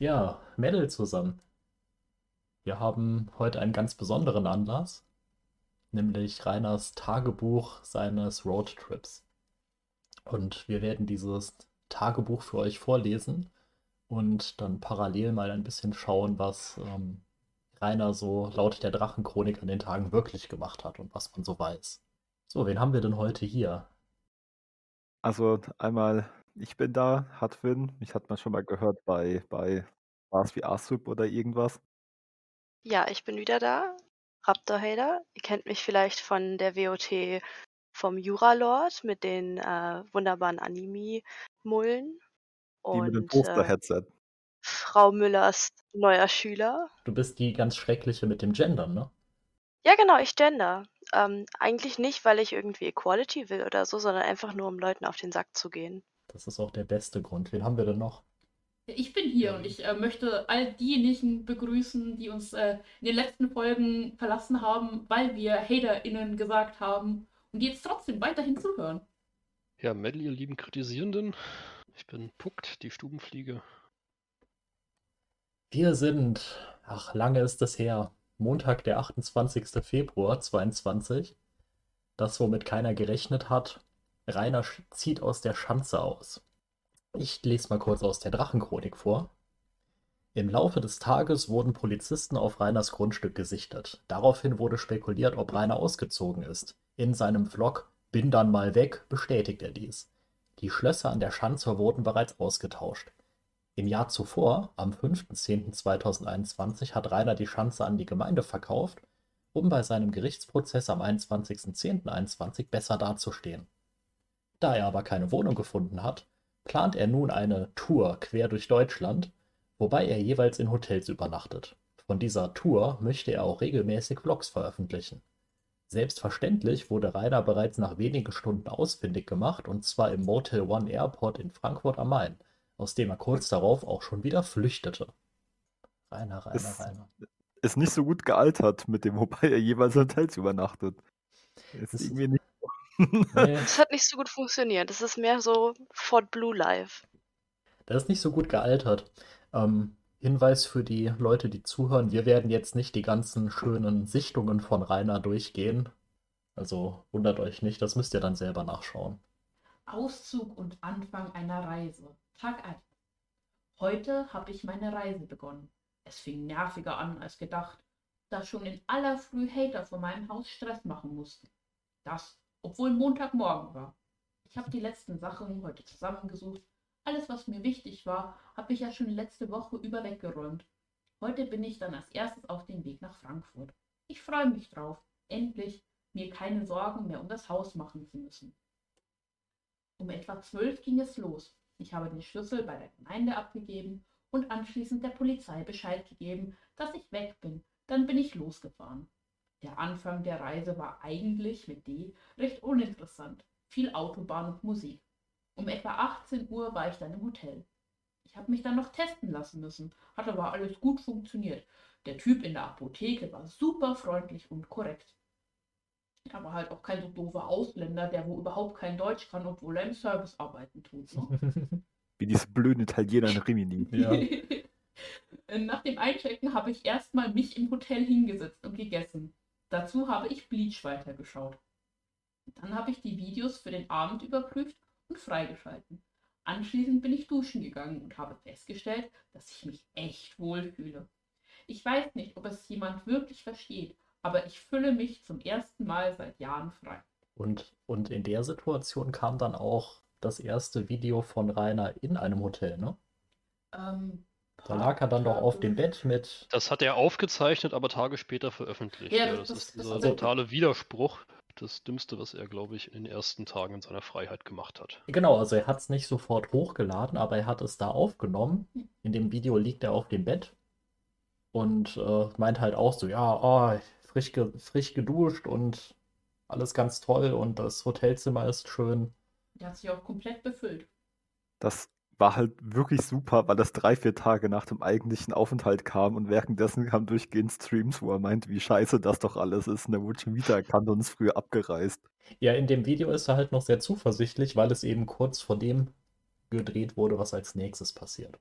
Ja, Mädel zusammen. Wir haben heute einen ganz besonderen Anlass, nämlich Rainers Tagebuch seines Roadtrips. Und wir werden dieses Tagebuch für euch vorlesen und dann parallel mal ein bisschen schauen, was ähm, Rainer so laut der Drachenchronik an den Tagen wirklich gemacht hat und was man so weiß. So, wen haben wir denn heute hier? Also einmal, ich bin da, Hatwin. Mich hat man schon mal gehört bei, bei was wie Asub oder irgendwas. Ja, ich bin wieder da. Raptor Hader. Ihr kennt mich vielleicht von der WOT vom Juralord mit den äh, wunderbaren Anime-Mullen. Die mit dem Und äh, Poster-Headset. Frau Müllers neuer Schüler. Du bist die ganz schreckliche mit dem Gendern, ne? Ja, genau, ich gender. Ähm, eigentlich nicht, weil ich irgendwie Equality will oder so, sondern einfach nur, um Leuten auf den Sack zu gehen. Das ist auch der beste Grund. Wen haben wir denn noch? Ich bin hier und ich äh, möchte all diejenigen begrüßen, die uns äh, in den letzten Folgen verlassen haben, weil wir HaterInnen gesagt haben und die jetzt trotzdem weiterhin zuhören. Ja, Medal, ihr lieben Kritisierenden. Ich bin Puckt, die Stubenfliege. Wir sind, ach, lange ist es her, Montag, der 28. Februar 22. Das, womit keiner gerechnet hat. Rainer zieht aus der Schanze aus. Ich lese mal kurz aus der Drachenchronik vor. Im Laufe des Tages wurden Polizisten auf Rainers Grundstück gesichtet. Daraufhin wurde spekuliert, ob Rainer ausgezogen ist. In seinem Vlog Bin dann mal weg bestätigt er dies. Die Schlösser an der Schanze wurden bereits ausgetauscht. Im Jahr zuvor, am 5.10.2021, hat Rainer die Schanze an die Gemeinde verkauft, um bei seinem Gerichtsprozess am 21.10.21 besser dazustehen. Da er aber keine Wohnung gefunden hat, plant er nun eine Tour quer durch Deutschland, wobei er jeweils in Hotels übernachtet. Von dieser Tour möchte er auch regelmäßig Vlogs veröffentlichen. Selbstverständlich wurde Rainer bereits nach wenigen Stunden ausfindig gemacht, und zwar im Motel One Airport in Frankfurt am Main, aus dem er kurz darauf auch schon wieder flüchtete. Rainer, Rainer, Ist- Rainer. Ist nicht so gut gealtert mit dem, wobei er jeweils in Hotels übernachtet. Ist Das- irgendwie nicht. Das hat nicht so gut funktioniert. Das ist mehr so Fort Blue Live. das ist nicht so gut gealtert. Ähm, Hinweis für die Leute, die zuhören, wir werden jetzt nicht die ganzen schönen Sichtungen von Rainer durchgehen. Also wundert euch nicht, das müsst ihr dann selber nachschauen. Auszug und Anfang einer Reise. Tag 1. Heute habe ich meine Reise begonnen. Es fing nerviger an als gedacht, da schon in aller Früh Hater vor meinem Haus Stress machen mussten. Das, obwohl Montagmorgen war. Ich habe die letzten Sachen heute zusammengesucht. Alles, was mir wichtig war, habe ich ja schon letzte Woche über weggeräumt. Heute bin ich dann als erstes auf dem Weg nach Frankfurt. Ich freue mich drauf, endlich mir keine Sorgen mehr um das Haus machen zu müssen. Um etwa zwölf ging es los. Ich habe den Schlüssel bei der Gemeinde abgegeben und anschließend der Polizei Bescheid gegeben, dass ich weg bin. Dann bin ich losgefahren. Der Anfang der Reise war eigentlich mit D recht uninteressant. Viel Autobahn und Musik. Um etwa 18 Uhr war ich dann im Hotel. Ich habe mich dann noch testen lassen müssen, hat aber alles gut funktioniert. Der Typ in der Apotheke war super freundlich und korrekt. Aber halt auch kein so doofer Ausländer, der wo überhaupt kein Deutsch kann, obwohl er im Service arbeiten tut. Ne? Wie diese blöden Italiener in Rimini. Ja. Nach dem Einchecken habe ich erstmal mich im Hotel hingesetzt und gegessen. Dazu habe ich Bleach weitergeschaut. Dann habe ich die Videos für den Abend überprüft und freigeschalten. Anschließend bin ich duschen gegangen und habe festgestellt, dass ich mich echt wohlfühle. Ich weiß nicht, ob es jemand wirklich versteht, aber ich fühle mich zum ersten Mal seit Jahren frei. Und, und in der Situation kam dann auch das erste Video von Rainer in einem Hotel, ne? Ähm, Da lag er dann doch auf dem Bett mit. Das hat er aufgezeichnet, aber Tage später veröffentlicht. Ja, Ja, das- das, das- ist das- dieser also- totale Widerspruch. Das Dümmste, was er, glaube ich, in den ersten Tagen in seiner Freiheit gemacht hat. Genau, also er hat es nicht sofort hochgeladen, aber er hat es da aufgenommen. In dem Video liegt er auf dem Bett und äh, meint halt auch so, ja, oh, frisch, ge frisch geduscht und alles ganz toll und das Hotelzimmer ist schön. Der hat sich auch komplett befüllt. Das war halt wirklich super, weil das drei, vier Tage nach dem eigentlichen Aufenthalt kam und währenddessen kamen durchgehend Streams, wo er meint, wie scheiße das doch alles ist. Und er wurde schon wieder erkannt und ist früher abgereist. Ja, in dem Video ist er halt noch sehr zuversichtlich, weil es eben kurz vor dem gedreht wurde, was als nächstes passiert.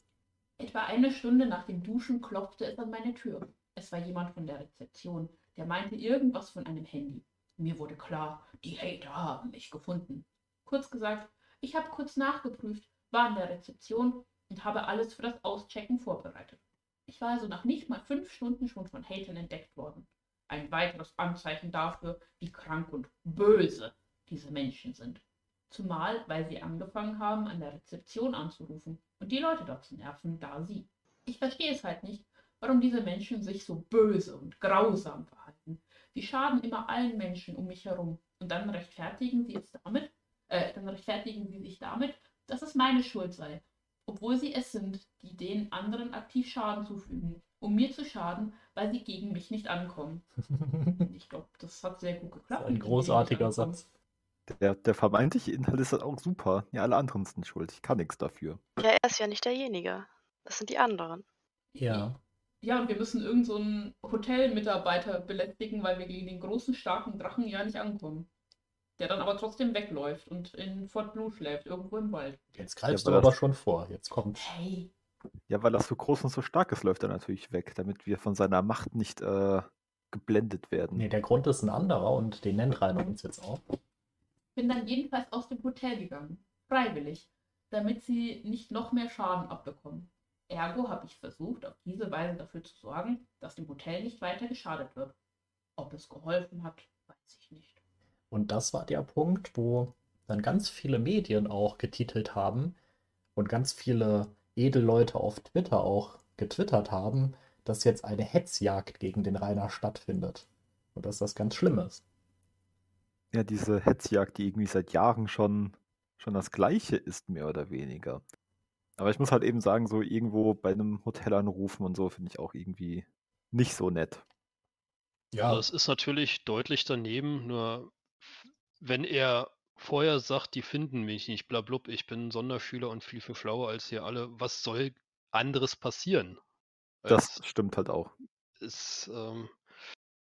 Etwa eine Stunde nach dem Duschen klopfte es an meine Tür. Es war jemand von der Rezeption, der meinte irgendwas von einem Handy. Mir wurde klar, die Hater haben mich gefunden. Kurz gesagt, ich habe kurz nachgeprüft, war in der Rezeption und habe alles für das Auschecken vorbereitet. Ich war also nach nicht mal fünf Stunden schon von Hatern entdeckt worden. Ein weiteres Anzeichen dafür, wie krank und böse diese Menschen sind. Zumal, weil sie angefangen haben, an der Rezeption anzurufen und die Leute dort zu nerven, da sie. Ich verstehe es halt nicht, warum diese Menschen sich so böse und grausam verhalten. Sie schaden immer allen Menschen um mich herum und dann rechtfertigen sie es damit, äh, dann rechtfertigen sie sich damit, dass es meine Schuld sei, obwohl sie es sind, die den anderen aktiv Schaden zufügen, um mir zu schaden, weil sie gegen mich nicht ankommen. Ich glaube, das hat sehr gut geklappt. Ein großartiger Satz. Der, der vermeintliche Inhalt ist halt auch super. Ja, alle anderen sind schuld. Ich kann nichts dafür. Ja, er ist ja nicht derjenige. Das sind die anderen. Ja. Ja, und wir müssen irgendeinen so einen Hotelmitarbeiter belästigen, weil wir gegen den großen, starken Drachen ja nicht ankommen. Der dann aber trotzdem wegläuft und in Fort Blue schläft, irgendwo im Wald. Jetzt greifst Ja, du aber schon vor. Jetzt kommt. Hey, Ja, weil er so groß und so stark ist, läuft er natürlich weg, damit wir von seiner Macht nicht äh, geblendet werden. Nee, der Grund ist ein anderer und den nennt Rainer uns jetzt auch. bin dann jedenfalls aus dem Hotel gegangen. Freiwillig. Damit sie nicht noch mehr Schaden abbekommen. Ergo habe ich versucht, auf diese Weise dafür zu sorgen, dass dem Hotel nicht weiter geschadet wird. Ob es geholfen hat, weiß ich nicht. Und das war der Punkt, wo dann ganz viele Medien auch getitelt haben und ganz viele Edelleute auf Twitter auch getwittert haben, dass jetzt eine Hetzjagd gegen den Rainer stattfindet. Und dass das ganz schlimm ist. Ja, diese Hetzjagd, die irgendwie seit Jahren schon, schon das Gleiche ist, mehr oder weniger. Aber ich muss halt eben sagen, so irgendwo bei einem Hotel anrufen und so finde ich auch irgendwie nicht so nett. Ja, es ist natürlich deutlich daneben, nur wenn er vorher sagt, die finden mich nicht, blablub, ich bin ein Sonderschüler und viel, viel schlauer als ihr alle, was soll anderes passieren? Das Als stimmt halt auch. es, ähm,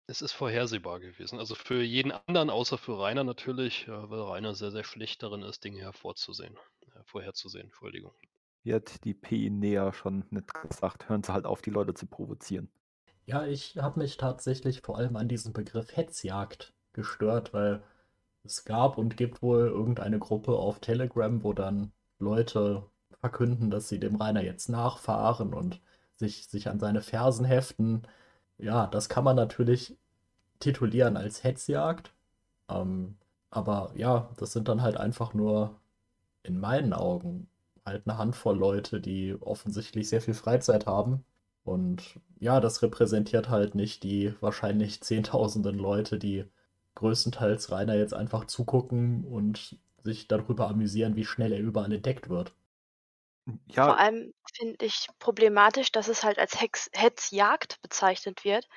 es ist vorhersehbar gewesen. Also für jeden anderen, außer für Rainer natürlich, äh, weil Rainer sehr, sehr schlecht darin ist, Dinge hervorzusehen. Äh, vorherzusehen, Entschuldigung. Wie hat die PI näher schon nicht gesagt, hören sie halt auf, die Leute zu provozieren. Ja, ich habe mich tatsächlich vor allem an diesen Begriff Hetzjagd gestört, weil es gab und gibt wohl irgendeine Gruppe auf Telegram, wo dann Leute verkünden, dass sie dem Rainer jetzt nachfahren und sich, sich an seine Fersen heften. Ja, das kann man natürlich titulieren als Hetzjagd. Ähm, aber ja, das sind dann halt einfach nur in meinen Augen halt eine Handvoll Leute, die offensichtlich sehr viel Freizeit haben. Und ja, das repräsentiert halt nicht die wahrscheinlich Zehntausenden Leute, die größtenteils Rainer jetzt einfach zugucken und sich darüber amüsieren, wie schnell er überall entdeckt wird. Ja, Vor allem finde ich problematisch, dass es halt als Hex Hetzjagd bezeichnet wird,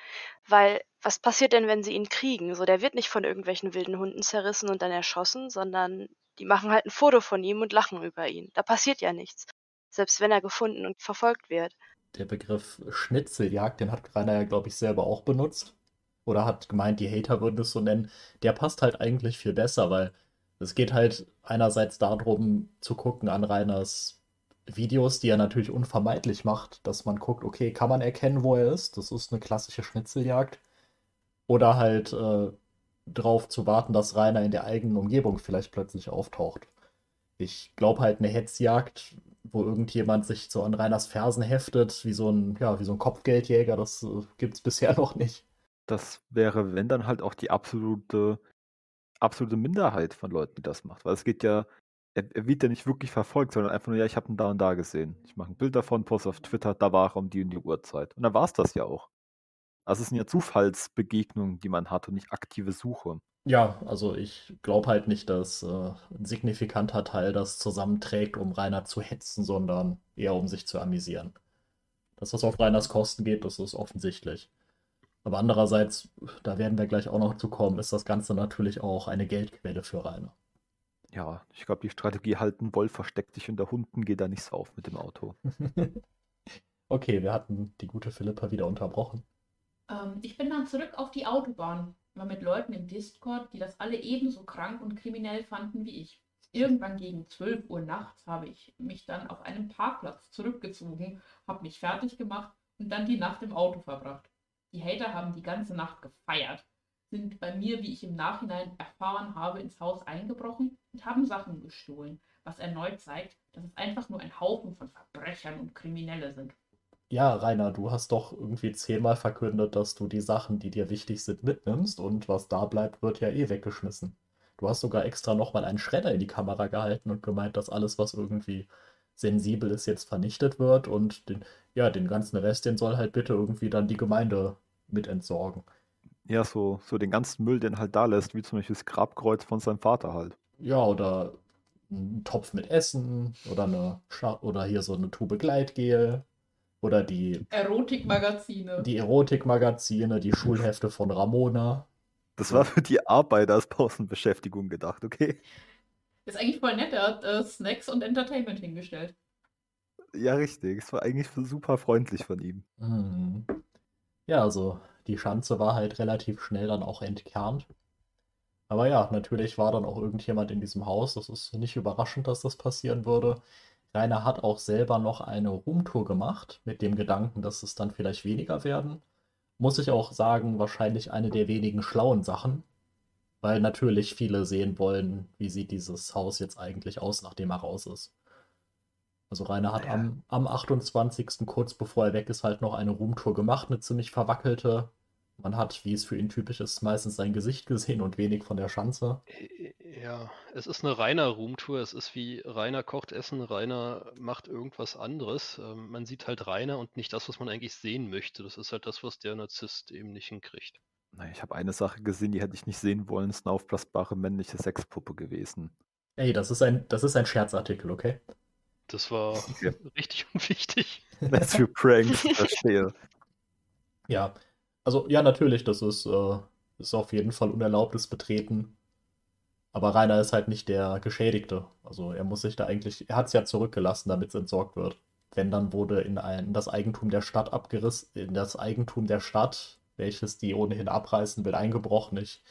weil was passiert denn, wenn sie ihn kriegen? So, der wird nicht von irgendwelchen wilden Hunden zerrissen und dann erschossen, sondern die machen halt ein Foto von ihm und lachen über ihn. Da passiert ja nichts. Selbst wenn er gefunden und verfolgt wird. Der Begriff Schnitzeljagd, den hat Rainer ja, glaube ich, selber auch benutzt. Oder hat gemeint, die Hater würden es so nennen. Der passt halt eigentlich viel besser, weil es geht halt einerseits darum, zu gucken an Rainers Videos, die er natürlich unvermeidlich macht, dass man guckt, okay, kann man erkennen, wo er ist? Das ist eine klassische Schnitzeljagd. Oder halt äh, drauf zu warten, dass Rainer in der eigenen Umgebung vielleicht plötzlich auftaucht. Ich glaube halt eine Hetzjagd, wo irgendjemand sich so an Rainers Fersen heftet, wie so ein, ja, wie so ein Kopfgeldjäger, das äh, gibt es bisher noch nicht. Das wäre, wenn dann halt auch die absolute, absolute Minderheit von Leuten, die das macht. Weil es geht ja, er, er wird ja nicht wirklich verfolgt, sondern einfach nur, ja, ich habe ihn da und da gesehen. Ich mache ein Bild davon, poste auf Twitter, da war er um die und die Uhrzeit. Und dann war es das ja auch. Also es sind ja Zufallsbegegnungen, die man hat und nicht aktive Suche. Ja, also ich glaube halt nicht, dass äh, ein signifikanter Teil das zusammenträgt, um Rainer zu hetzen, sondern eher um sich zu amüsieren. Dass das auf Rainers Kosten geht, das ist offensichtlich. Aber andererseits, da werden wir gleich auch noch zu kommen, ist das Ganze natürlich auch eine Geldquelle für Rainer. Ja, ich glaube, die Strategie halt, ein Wolf versteckt sich unter Hunden, geht da nicht so auf mit dem Auto. Okay, wir hatten die gute Philippa wieder unterbrochen. Ähm, ich bin dann zurück auf die Autobahn, war mit Leuten im Discord, die das alle ebenso krank und kriminell fanden wie ich. Irgendwann gegen 12 Uhr nachts habe ich mich dann auf einem Parkplatz zurückgezogen, habe mich fertig gemacht und dann die Nacht im Auto verbracht. Die Hater haben die ganze Nacht gefeiert, sind bei mir, wie ich im Nachhinein erfahren habe, ins Haus eingebrochen und haben Sachen gestohlen, was erneut zeigt, dass es einfach nur ein Haufen von Verbrechern und Kriminelle sind. Ja, Rainer, du hast doch irgendwie zehnmal verkündet, dass du die Sachen, die dir wichtig sind, mitnimmst und was da bleibt, wird ja eh weggeschmissen. Du hast sogar extra nochmal einen Schredder in die Kamera gehalten und gemeint, dass alles, was irgendwie sensibel ist, jetzt vernichtet wird und den, ja, den ganzen Rest, den soll halt bitte irgendwie dann die Gemeinde mit entsorgen. Ja, so, so den ganzen Müll, den halt da lässt, wie zum Beispiel das Grabkreuz von seinem Vater halt. Ja, oder ein Topf mit Essen oder eine Scha oder hier so eine Tube Gleitgel oder die Erotikmagazine. Die Erotikmagazine, die Schulhefte von Ramona. Das war für die Arbeiter als Pausenbeschäftigung gedacht, okay? Ist eigentlich voll nett, er hat äh, Snacks und Entertainment hingestellt. Ja, richtig. Es war eigentlich super freundlich von ihm. Mhm. Ja, also die Schanze war halt relativ schnell dann auch entkernt. Aber ja, natürlich war dann auch irgendjemand in diesem Haus. Das ist nicht überraschend, dass das passieren würde. Rainer hat auch selber noch eine Roomtour gemacht, mit dem Gedanken, dass es dann vielleicht weniger werden. Muss ich auch sagen, wahrscheinlich eine der wenigen schlauen Sachen, weil natürlich viele sehen wollen, wie sieht dieses Haus jetzt eigentlich aus, nachdem er raus ist. Also Rainer hat ja. am, am 28. kurz bevor er weg ist, halt noch eine Roomtour gemacht, eine ziemlich verwackelte. Man hat, wie es für ihn typisch ist, meistens sein Gesicht gesehen und wenig von der Schanze. Ja, es ist eine reiner Roomtour. Es ist wie Rainer kocht Essen, Rainer macht irgendwas anderes. Ähm, man sieht halt Rainer und nicht das, was man eigentlich sehen möchte. Das ist halt das, was der Narzisst eben nicht hinkriegt. Ich habe eine Sache gesehen, die hätte ich nicht sehen wollen. Es ist eine aufblasbare männliche Sexpuppe gewesen. Ey, das ist ein, das ist ein Scherzartikel, okay? Das war okay. richtig unwichtig. Das für Pranks, verstehe. Ja, also ja, natürlich, das ist, äh, ist auf jeden Fall unerlaubtes Betreten. Aber Rainer ist halt nicht der Geschädigte. Also er muss sich da eigentlich, er hat es ja zurückgelassen, damit es entsorgt wird. Wenn, dann wurde in, ein, in das Eigentum der Stadt abgerissen, in das Eigentum der Stadt, welches die ohnehin abreißen will, eingebrochen. Ich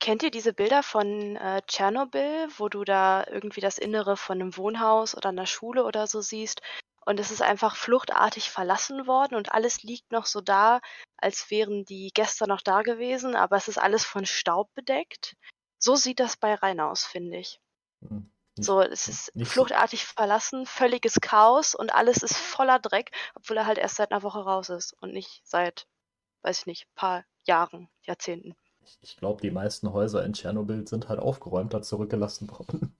Kennt ihr diese Bilder von äh, Tschernobyl, wo du da irgendwie das Innere von einem Wohnhaus oder einer Schule oder so siehst und es ist einfach fluchtartig verlassen worden und alles liegt noch so da, als wären die Gäste noch da gewesen, aber es ist alles von Staub bedeckt. So sieht das bei Rhein aus, finde ich. Mhm. So, es ist fluchtartig so. verlassen, völliges Chaos und alles ist voller Dreck, obwohl er halt erst seit einer Woche raus ist und nicht seit, weiß ich nicht, paar Jahren, Jahrzehnten ich glaube, die meisten Häuser in Tschernobyl sind halt aufgeräumter zurückgelassen worden.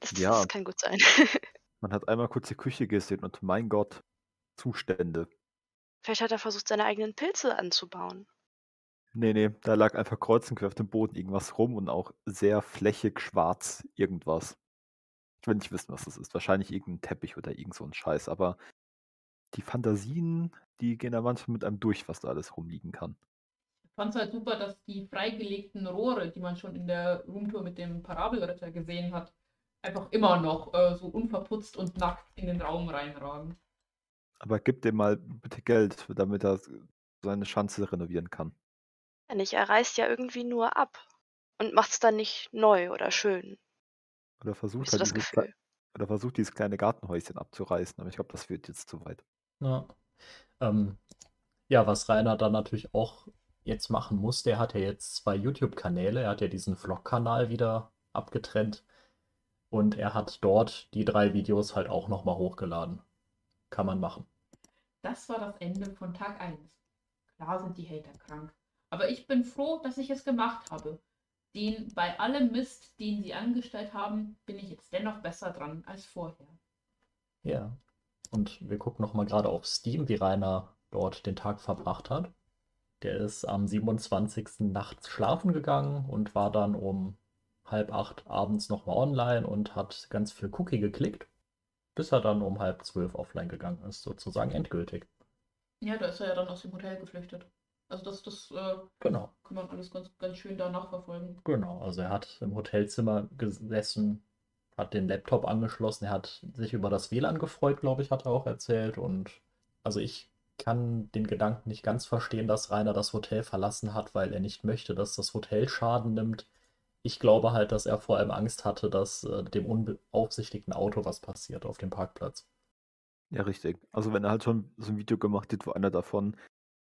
Das, ja. das kann gut sein. Man hat einmal kurz die Küche gesehen und mein Gott, Zustände. Vielleicht hat er versucht, seine eigenen Pilze anzubauen. Nee, nee, da lag einfach kreuz und quer auf dem Boden irgendwas rum und auch sehr flächig schwarz irgendwas. Ich will nicht wissen, was das ist. Wahrscheinlich irgendein Teppich oder irgend so ein Scheiß, aber die Fantasien, die gehen da manchmal mit einem durch, was da alles rumliegen kann fand es halt super, dass die freigelegten Rohre, die man schon in der Roomtour mit dem Parabelritter gesehen hat, einfach immer noch äh, so unverputzt und nackt in den Raum reinragen. Aber gib dem mal bitte Geld, damit er seine Schanze renovieren kann. Ja, nicht, er reißt ja irgendwie nur ab und macht es dann nicht neu oder schön. Oder versucht, halt Gefühl? oder versucht dieses kleine Gartenhäuschen abzureißen, aber ich glaube, das wird jetzt zu weit. Ja. Ähm, ja, was Rainer dann natürlich auch jetzt machen muss, der hat ja jetzt zwei YouTube-Kanäle. Er hat ja diesen Vlog-Kanal wieder abgetrennt. Und er hat dort die drei Videos halt auch nochmal hochgeladen. Kann man machen. Das war das Ende von Tag 1. Klar sind die Hater krank. Aber ich bin froh, dass ich es gemacht habe. Den bei allem Mist, den sie angestellt haben, bin ich jetzt dennoch besser dran als vorher. Ja. Und wir gucken nochmal gerade auf Steam, wie Rainer dort den Tag verbracht hat. Der ist am 27. nachts schlafen gegangen und war dann um halb acht abends nochmal online und hat ganz viel Cookie geklickt, bis er dann um halb zwölf offline gegangen ist, sozusagen endgültig. Ja, da ist er ja dann aus dem Hotel geflüchtet. Also das, das äh, genau. kann man alles ganz, ganz schön da nachverfolgen. Genau, also er hat im Hotelzimmer gesessen, hat den Laptop angeschlossen, er hat sich über das WLAN gefreut, glaube ich, hat er auch erzählt. Und also ich kann den Gedanken nicht ganz verstehen, dass Rainer das Hotel verlassen hat, weil er nicht möchte, dass das Hotel Schaden nimmt. ich glaube halt, dass er vor allem Angst hatte, dass äh, dem unbeaufsichtigten Auto was passiert auf dem Parkplatz. Ja, richtig. Also wenn er halt schon so ein Video gemacht hat, wo einer davon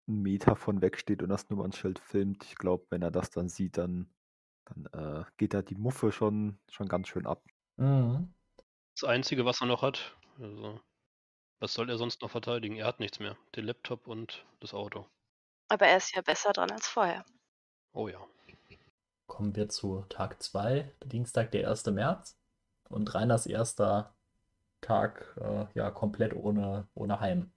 einen Meter von weg steht und das Nummernschild filmt, ich glaube, wenn er das dann sieht, dann, dann äh, geht da die Muffe schon, schon ganz schön ab. Mhm. Das Einzige, was er noch hat. Also, was soll er sonst noch verteidigen? Er hat nichts mehr. Den Laptop und das Auto. Aber er ist ja besser dran als vorher. Oh ja. Kommen wir zu Tag 2, Dienstag, der 1. März. Und Reiners erster Tag äh, ja komplett ohne, ohne Heim.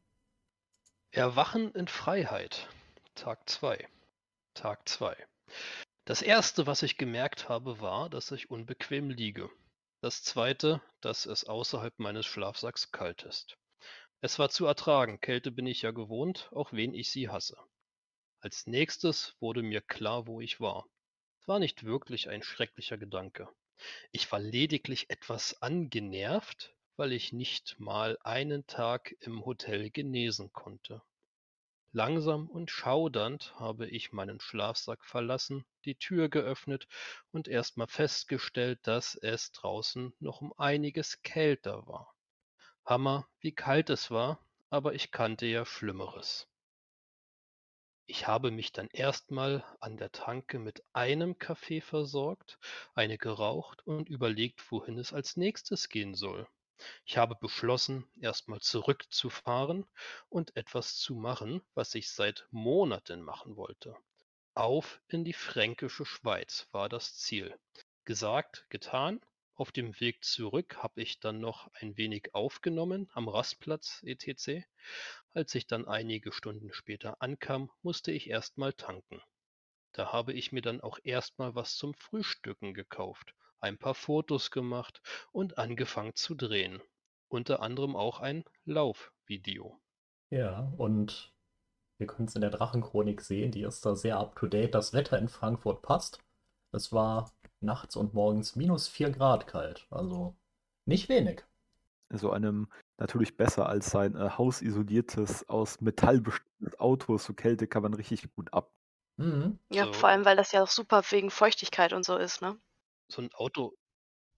Erwachen in Freiheit. Tag 2. Tag 2. Das erste, was ich gemerkt habe, war, dass ich unbequem liege. Das zweite, dass es außerhalb meines Schlafsacks kalt ist. Es war zu ertragen, Kälte bin ich ja gewohnt, auch wen ich sie hasse. Als nächstes wurde mir klar, wo ich war. Es war nicht wirklich ein schrecklicher Gedanke. Ich war lediglich etwas angenervt, weil ich nicht mal einen Tag im Hotel genesen konnte. Langsam und schaudernd habe ich meinen Schlafsack verlassen, die Tür geöffnet und erst mal festgestellt, dass es draußen noch um einiges kälter war. Hammer, wie kalt es war, aber ich kannte ja Schlimmeres. Ich habe mich dann erstmal an der Tanke mit einem Kaffee versorgt, eine geraucht und überlegt, wohin es als nächstes gehen soll. Ich habe beschlossen, erstmal zurückzufahren und etwas zu machen, was ich seit Monaten machen wollte. Auf in die fränkische Schweiz war das Ziel. Gesagt, getan. Auf dem Weg zurück habe ich dann noch ein wenig aufgenommen am Rastplatz etc. Als ich dann einige Stunden später ankam, musste ich erstmal tanken. Da habe ich mir dann auch erstmal was zum Frühstücken gekauft ein paar Fotos gemacht und angefangen zu drehen. Unter anderem auch ein Laufvideo. Ja, und wir können es in der Drachenchronik sehen, die ist da sehr up-to-date. Das Wetter in Frankfurt passt. Es war nachts und morgens minus 4 Grad kalt, also nicht wenig. So einem natürlich besser als sein äh, hausisoliertes, aus Metall bestimmtes Auto. So Kälte kann man richtig gut ab. Mhm. Ja, So. vor allem, weil das ja auch super wegen Feuchtigkeit und so ist, ne? so ein Auto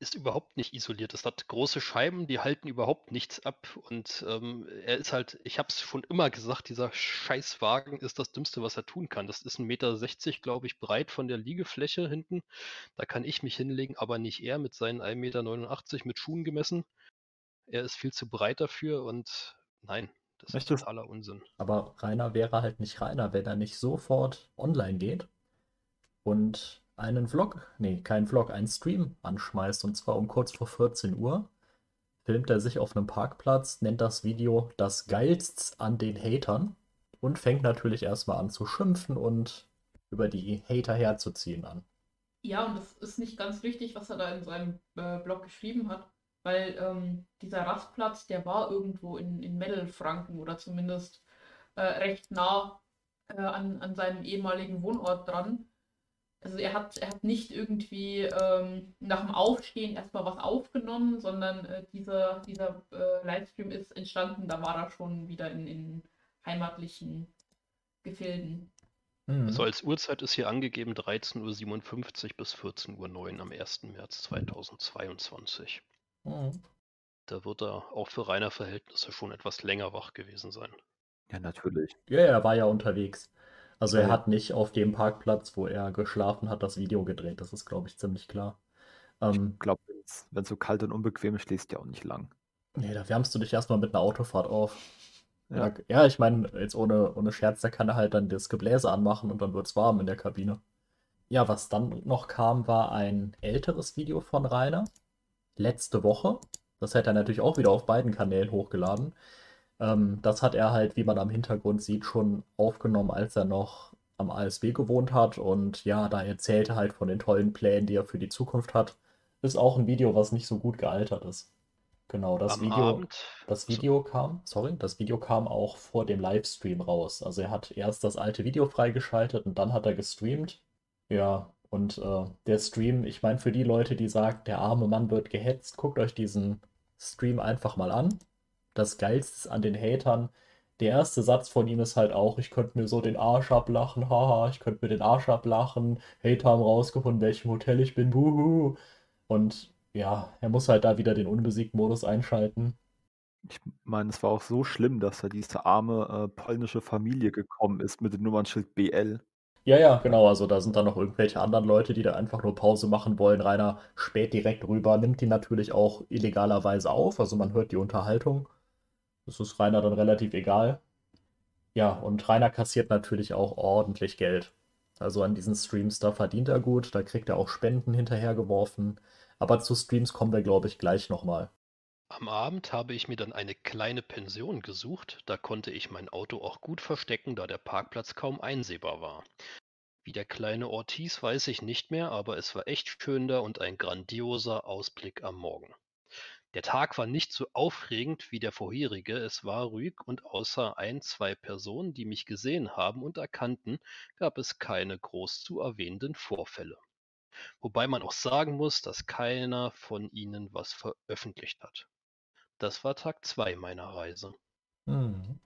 ist überhaupt nicht isoliert. Es hat große Scheiben, die halten überhaupt nichts ab. Und ähm, er ist halt, ich habe es schon immer gesagt, dieser Scheißwagen ist das Dümmste, was er tun kann. Das ist 1,60 Meter, glaube ich, breit von der Liegefläche hinten. Da kann ich mich hinlegen, aber nicht er mit seinen 1,89 Meter mit Schuhen gemessen. Er ist viel zu breit dafür und nein, das ist Möchtest- totaler Unsinn. Aber Rainer wäre halt nicht Rainer, wenn er nicht sofort online geht und einen Vlog, nee, keinen Vlog, einen Stream anschmeißt. Und zwar um kurz vor 14 Uhr filmt er sich auf einem Parkplatz, nennt das Video das Geilst an den Hatern und fängt natürlich erstmal an zu schimpfen und über die Hater herzuziehen an. Ja, und das ist nicht ganz richtig, was er da in seinem äh, Blog geschrieben hat, weil ähm, dieser Rastplatz, der war irgendwo in, in Mittelfranken oder zumindest äh, recht nah äh, an, an seinem ehemaligen Wohnort dran. Also er hat, er hat nicht irgendwie ähm, nach dem Aufstehen erstmal was aufgenommen, sondern äh, dieser, dieser äh, Livestream ist entstanden, da war er schon wieder in, in heimatlichen Gefilden. Mhm. Also als Uhrzeit ist hier angegeben 13.57 Uhr bis 14.09 Uhr am 1. März 2022. Mhm. Da wird er auch für reiner Verhältnisse schon etwas länger wach gewesen sein. Ja, natürlich. Ja, er war ja unterwegs. Also er hat nicht auf dem Parkplatz, wo er geschlafen hat, das Video gedreht. Das ist, glaube ich, ziemlich klar. Ähm, Ich glaube, wenn es so kalt und unbequem ist, schläfst du ja auch nicht lang. nee, da wärmst du dich erstmal mit einer Autofahrt auf. Ja. Ja, ich meine, jetzt ohne, ohne Scherz, da kann er halt dann das Gebläse anmachen und dann wird's warm in der Kabine. Ja, was dann noch kam, war ein älteres Video von Rainer. Letzte Woche. Das hat er natürlich auch wieder auf beiden Kanälen hochgeladen. Ähm, das hat er halt, wie man am Hintergrund sieht, schon aufgenommen, als er noch am ASB gewohnt hat. Und ja, da erzählt er halt von den tollen Plänen, die er für die Zukunft hat. Ist auch ein Video, was nicht so gut gealtert ist. Genau, das Am Video. Abend, Das also, Video kam, sorry, das Video kam auch vor dem Livestream raus. Also er hat erst das alte Video freigeschaltet und dann hat er gestreamt. Ja, und äh, der Stream, ich meine, für die Leute, die sagen, der arme Mann wird gehetzt, guckt euch diesen Stream einfach mal an. Das Geilste an den Hatern, der erste Satz von ihm ist halt auch, ich könnte mir so den Arsch ablachen, haha, ich könnte mir den Arsch ablachen, Hater haben rausgefunden, welchem Hotel ich bin, wuhu. Und ja, er muss halt da wieder den Unbesiegt-Modus einschalten. Ich meine, es war auch so schlimm, dass da diese arme äh, polnische Familie gekommen ist mit dem Nummernschild BL. Ja, ja, genau. Also da sind dann noch irgendwelche anderen Leute, die da einfach nur Pause machen wollen. Rainer spät direkt rüber, nimmt die natürlich auch illegalerweise auf. Also man hört die Unterhaltung. Das ist Rainer dann relativ egal. Ja, und Rainer kassiert natürlich auch ordentlich Geld. Also an diesen Streams, da verdient er gut, da kriegt er auch Spenden hinterhergeworfen. Aber zu Streams kommen wir, glaube ich, gleich nochmal. Am Abend habe ich mir dann eine kleine Pension gesucht, da konnte ich mein Auto auch gut verstecken, da der Parkplatz kaum einsehbar war. Wie der kleine Ort hieß, weiß ich nicht mehr, aber es war echt schön da und ein grandioser Ausblick am Morgen. Der Tag war nicht so aufregend wie der vorherige, es war ruhig und außer ein, zwei Personen, die mich gesehen haben und erkannten, gab es keine groß zu erwähnenden Vorfälle. Wobei man auch sagen muss, dass keiner von ihnen was veröffentlicht hat. Das war Tag 2 meiner Reise. Hm.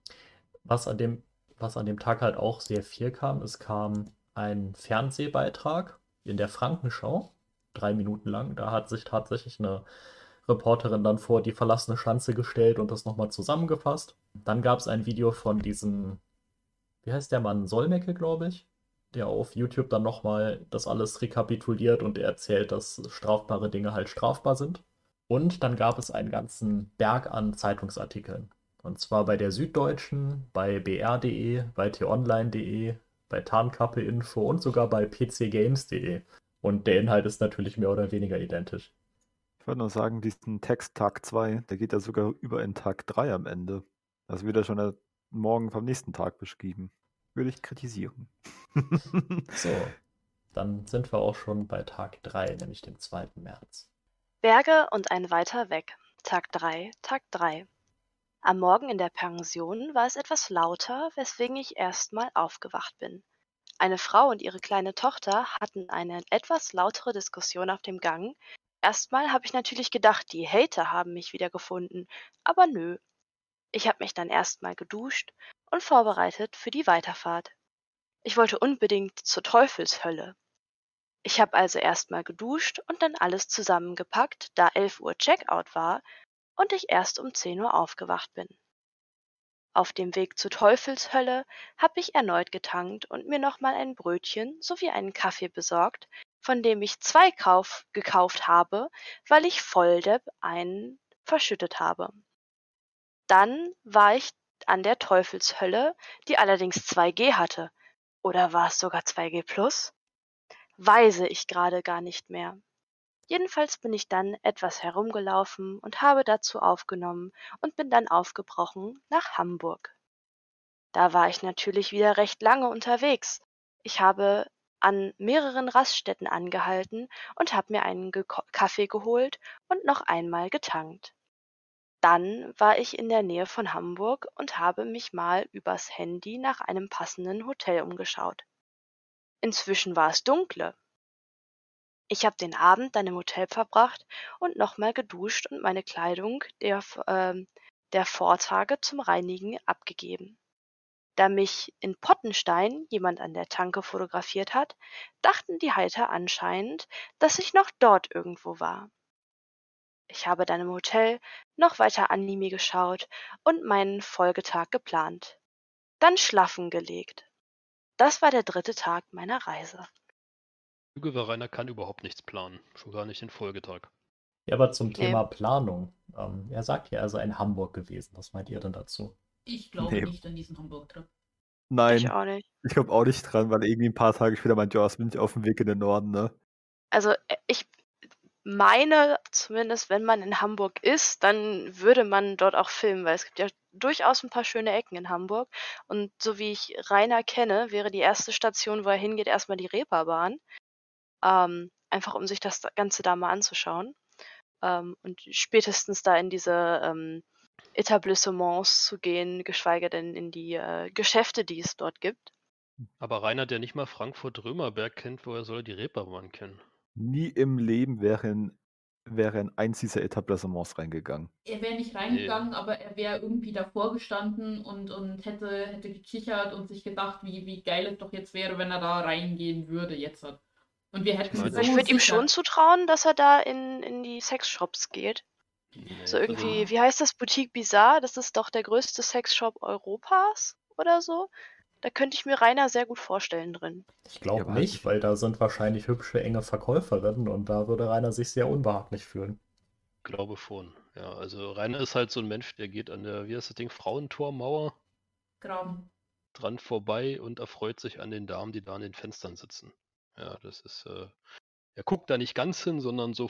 Was an dem, was an dem Tag halt auch sehr viel kam, es kam ein Fernsehbeitrag in der Frankenschau, drei Minuten lang. Da hat sich tatsächlich eine Reporterin dann vor die verlassene Schanze gestellt und das nochmal zusammengefasst. Dann gab es ein Video von diesem, wie heißt der Mann, Solmecke, glaube ich, der auf YouTube dann nochmal das alles rekapituliert und erzählt, dass strafbare Dinge halt strafbar sind. Und dann gab es einen ganzen Berg an Zeitungsartikeln. Und zwar bei der Süddeutschen, bei br.de, bei t-online.de, bei Tarnkappe Info und sogar bei pcgames.de. Und der Inhalt ist natürlich mehr oder weniger identisch. Ich würde nur sagen, diesen Text Tag 2, der geht ja sogar über in Tag 3 am Ende. Das wird ja schon morgen vom nächsten Tag beschrieben. Würde ich kritisieren. so, dann sind wir auch schon bei Tag 3, nämlich dem 2. März. Berge und ein weiter weg. Tag 3, Tag 3. Am Morgen in der Pension war es etwas lauter, weswegen ich erstmal aufgewacht bin. Eine Frau und ihre kleine Tochter hatten eine etwas lautere Diskussion auf dem Gang. Erstmal habe ich natürlich gedacht, die Hater haben mich wieder gefunden, aber nö. Ich habe mich dann erstmal geduscht und vorbereitet für die Weiterfahrt. Ich wollte unbedingt zur Teufelshölle. Ich habe also erstmal geduscht und dann alles zusammengepackt, da 11 Uhr Checkout war und ich erst um 10 Uhr aufgewacht bin. Auf dem Weg zur Teufelshölle habe ich erneut getankt und mir nochmal ein Brötchen sowie einen Kaffee besorgt, von dem ich zwei kauf gekauft habe, weil ich Volldepp einen verschüttet habe. Dann war ich an der Teufelshölle, die allerdings 2G hatte. Oder war es sogar 2G plus? weise ich gerade gar nicht mehr. Jedenfalls bin ich dann etwas herumgelaufen und habe dazu aufgenommen und bin dann aufgebrochen nach Hamburg. Da war ich natürlich wieder recht lange unterwegs. Ich habe an mehreren Raststätten angehalten und habe mir einen Ge Kaffee geholt und noch einmal getankt. Dann war ich in der Nähe von Hamburg und habe mich mal übers Handy nach einem passenden Hotel umgeschaut. Inzwischen war es dunkle. Ich habe den Abend dann im Hotel verbracht und nochmal geduscht und meine Kleidung der, äh, der Vortage zum Reinigen abgegeben. Da mich in Pottenstein jemand an der Tanke fotografiert hat, dachten die Heiter anscheinend, dass ich noch dort irgendwo war. Ich habe dann im Hotel noch weiter Anime geschaut und meinen Folgetag geplant. Dann schlafen gelegt. Das war der dritte Tag meiner Reise. Lüge, Rainer kann überhaupt nichts planen. Schon gar nicht den Folgetag. Ja, aber zum Thema Planung. Ähm, er sagt ja, er sei in Hamburg gewesen. Was meint ihr denn dazu? Ich glaube nee. nicht an diesen Hamburg-Trip. Nein. Ich auch nicht. Ich glaube auch nicht dran, weil irgendwie ein paar Tage später meint, ja, bin ich auf dem Weg in den Norden, ne? Also äh, ich meine zumindest, wenn man in Hamburg ist, dann würde man dort auch filmen, weil es gibt ja durchaus ein paar schöne Ecken in Hamburg. Und so wie ich Rainer kenne, wäre die erste Station, wo er hingeht, erstmal die Reeperbahn. Ähm, einfach um sich das Ganze da mal anzuschauen. Ähm, und spätestens da in diese ähm, Etablissements zu gehen, geschweige denn in die äh, Geschäfte, die es dort gibt. Aber Rainer, der nicht mal Frankfurt-Römerberg kennt, woher soll er die Reeperbahn kennen? Nie im Leben wäre in wäre in eins dieser Etablissements reingegangen. Er wäre nicht reingegangen, aber er wäre irgendwie davor gestanden und, und hätte, hätte gekichert und sich gedacht, wie, wie geil es doch jetzt wäre, wenn er da reingehen würde jetzt. Und wir hätten Ich ich würde ihm schon zutrauen, dass er da in, in die Sexshops geht. Nee, So irgendwie, also, wie heißt das? Boutique Bizarre? Das ist doch der größte Sexshop Europas oder so. Da könnte ich mir Rainer sehr gut vorstellen drin. Ich glaube Ja, nicht, ich- weil da sind wahrscheinlich hübsche, enge Verkäuferinnen und da würde Rainer sich sehr unbehaglich fühlen. glaube schon. Ja, also Rainer ist halt so ein Mensch, der geht an der, wie heißt das Ding, Frauentormauer Graben. dran vorbei und erfreut sich an den Damen, die da an den Fenstern sitzen. Ja, das ist, äh, er guckt da nicht ganz hin, sondern so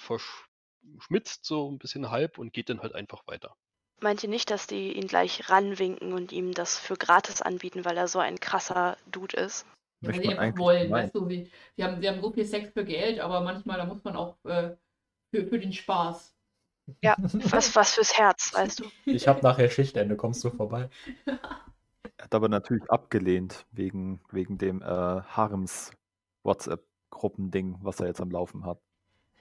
verschmitzt so ein bisschen halb und geht dann halt einfach weiter. Meint ihr nicht, dass die ihn gleich ranwinken und ihm das für gratis anbieten, weil er so ein krasser Dude ist? Ja, weil die einfach wollen, meinen. weißt du, wie, wir haben, wir haben so viel Sex für Geld, aber manchmal, da muss man auch äh, für, für den Spaß. Ja, was, was fürs Herz, weißt du? Ich habe nachher Schichtende, kommst du vorbei? Er hat aber natürlich abgelehnt wegen, wegen dem äh, Harems-WhatsApp-Gruppending, was er jetzt am Laufen hat.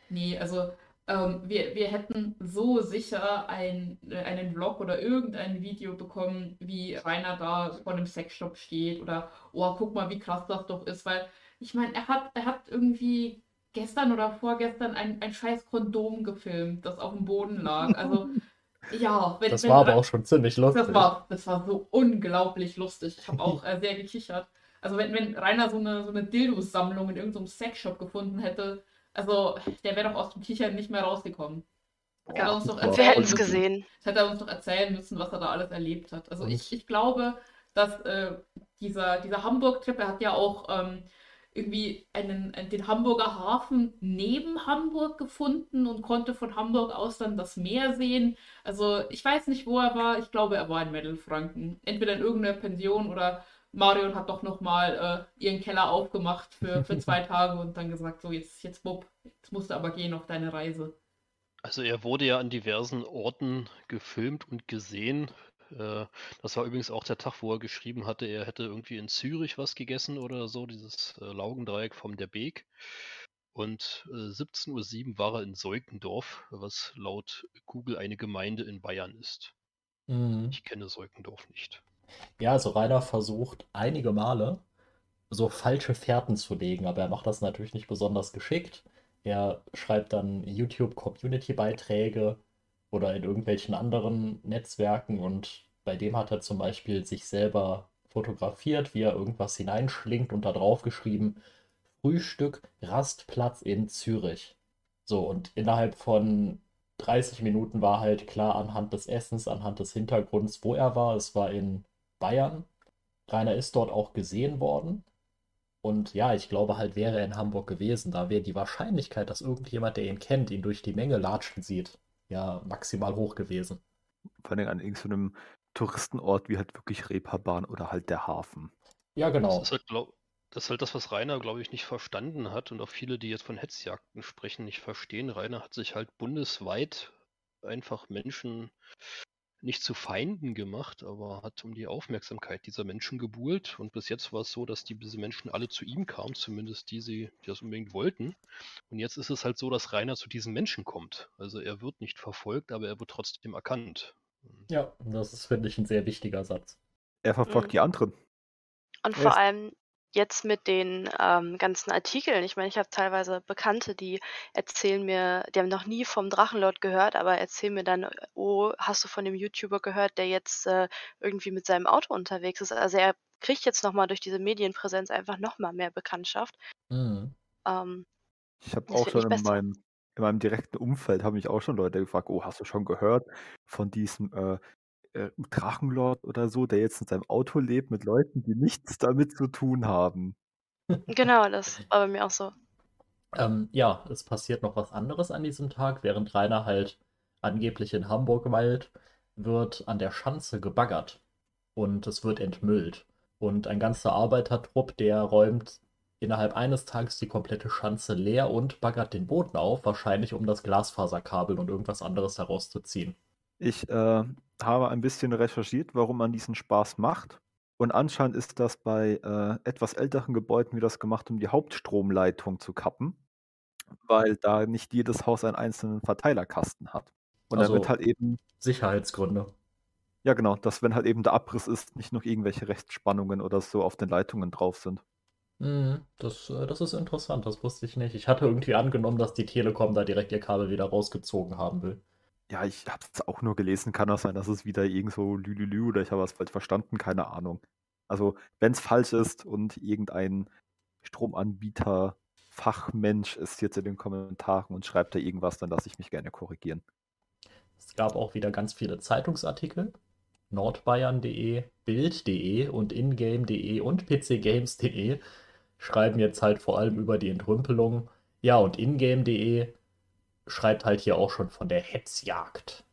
Nee, also ähm, wir, wir hätten so sicher ein, äh, einen Vlog oder irgendein Video bekommen, wie Rainer da vor einem Sexshop steht oder oh, guck mal, wie krass das doch ist, weil ich meine, er hat, er hat irgendwie gestern oder vorgestern ein, ein scheiß Kondom gefilmt, das auf dem Boden lag. Also ja, wenn, Das wenn war aber auch schon ziemlich lustig. Das war, das war so unglaublich lustig. Ich habe auch äh, sehr gekichert. Also wenn, wenn Rainer so eine, so eine Dildos-Sammlung in irgendeinem Sexshop gefunden hätte, also der wäre doch aus dem Kichern nicht mehr rausgekommen. Das hätte er uns doch Ja, Wir erzählen hätten es müssen. gesehen. Hätte er uns doch erzählen müssen, was er da alles erlebt hat. Also ich, ich glaube, dass äh, dieser, dieser Hamburg-Trip, er hat ja auch ähm, irgendwie einen- den Hamburger Hafen neben Hamburg gefunden und konnte von Hamburg aus dann das Meer sehen. Also ich weiß nicht, wo er war. Ich glaube, er war in Mittelfranken. Entweder in irgendeiner Pension oder Marion hat doch nochmal äh, ihren Keller aufgemacht für, für zwei Tage und dann gesagt, so jetzt, jetzt Bub, jetzt musst du aber gehen auf deine Reise. Also er wurde ja an diversen Orten gefilmt und gesehen. Äh, Das war übrigens auch der Tag, wo er geschrieben hatte, er hätte irgendwie in Zürich was gegessen oder so, dieses äh, Laugendreieck vom der Beek. Und äh, 17.07 Uhr war er in Seukendorf, was laut Google eine Gemeinde in Bayern ist. Mhm. Ich kenne Seukendorf nicht. Ja, also Rainer versucht einige Male so falsche Fährten zu legen, aber er macht das natürlich nicht besonders geschickt. Er schreibt dann YouTube-Community-Beiträge oder in irgendwelchen anderen Netzwerken und bei dem hat er zum Beispiel sich selber fotografiert, wie er irgendwas hineinschlingt und da drauf geschrieben, Frühstück, Rastplatz in Zürich. So, und innerhalb von 30 Minuten war halt klar anhand des Essens, anhand des Hintergrunds, wo er war. Es war in Bayern. Rainer ist dort auch gesehen worden. Und ja, ich glaube halt, wäre er in Hamburg gewesen, da wäre die Wahrscheinlichkeit, dass irgendjemand, der ihn kennt, ihn durch die Menge latschen sieht, ja maximal hoch gewesen. Vor allem an irgendeinem Touristenort wie halt wirklich Reeperbahn oder halt der Hafen. Ja, Das genau. ist halt, glaub, das ist halt das, was Rainer, glaube ich, nicht verstanden hat und auch viele, die jetzt von Hetzjagden sprechen, nicht verstehen. Rainer hat sich halt bundesweit einfach Menschen nicht zu Feinden gemacht, aber hat um die Aufmerksamkeit dieser Menschen gebuhlt. Und bis jetzt war es so, dass die, diese Menschen alle zu ihm kamen, zumindest die, sie, die das unbedingt wollten. Und jetzt ist es halt so, dass Rainer zu diesen Menschen kommt. Also er wird nicht verfolgt, aber er wird trotzdem erkannt. Ja, das ist, finde ich, ein sehr wichtiger Satz. Er verfolgt Mhm. die anderen. Und vor allem jetzt mit den ähm, ganzen Artikeln. Ich meine, ich habe teilweise Bekannte, die erzählen mir, die haben noch nie vom Drachenlord gehört, aber erzählen mir dann, oh, hast du von dem YouTuber gehört, der jetzt äh, irgendwie mit seinem Auto unterwegs ist? Also er kriegt jetzt nochmal durch diese Medienpräsenz einfach nochmal mehr Bekanntschaft. Mhm. Ähm, Ich habe auch schon in meinem, in meinem direkten Umfeld haben mich auch schon Leute gefragt, oh, hast du schon gehört von diesem äh, äh, Drachenlord oder so, der jetzt in seinem Auto lebt mit Leuten, die nichts damit zu tun haben. genau, das war bei mir auch so. Ähm, ja, es passiert noch was anderes an diesem Tag. Während Rainer halt angeblich in Hamburg weilt, wird an der Schanze gebaggert und es wird entmüllt. Und ein ganzer Arbeitertrupp, der räumt innerhalb eines Tages die komplette Schanze leer und baggert den Boden auf, wahrscheinlich um das Glasfaserkabel und irgendwas anderes daraus zu ziehen. Ich äh, habe ein bisschen recherchiert, warum man diesen Spaß macht. Und anscheinend ist das bei äh, etwas älteren Gebäuden wie das gemacht, um die Hauptstromleitung zu kappen. weil da nicht jedes Haus einen einzelnen Verteilerkasten hat. Und Also- damit halt eben, Sicherheitsgründe. ja genau, dass wenn halt eben der Abriss ist, nicht noch irgendwelche Rechtsspannungen oder so auf den Leitungen drauf sind. Mhm, das, äh, das ist interessant, das wusste ich nicht. Ich hatte irgendwie angenommen, dass die Telekom da direkt ihr Kabel wieder rausgezogen haben will. Ja, ich habe es auch nur gelesen, kann auch sein, dass es wieder irgendwo Lülülü oder ich habe was falsch verstanden, keine Ahnung. Also, wenn es falsch ist und irgendein Stromanbieter, Fachmensch ist jetzt in den Kommentaren und schreibt da irgendwas, dann lasse ich mich gerne korrigieren. Es gab auch wieder ganz viele Zeitungsartikel. Nordbayern.de, Bild.de und Ingame.de und PCGames.de schreiben jetzt halt vor allem über die Entrümpelung. Ja, und Ingame.de schreibt halt hier auch schon von der Hetzjagd.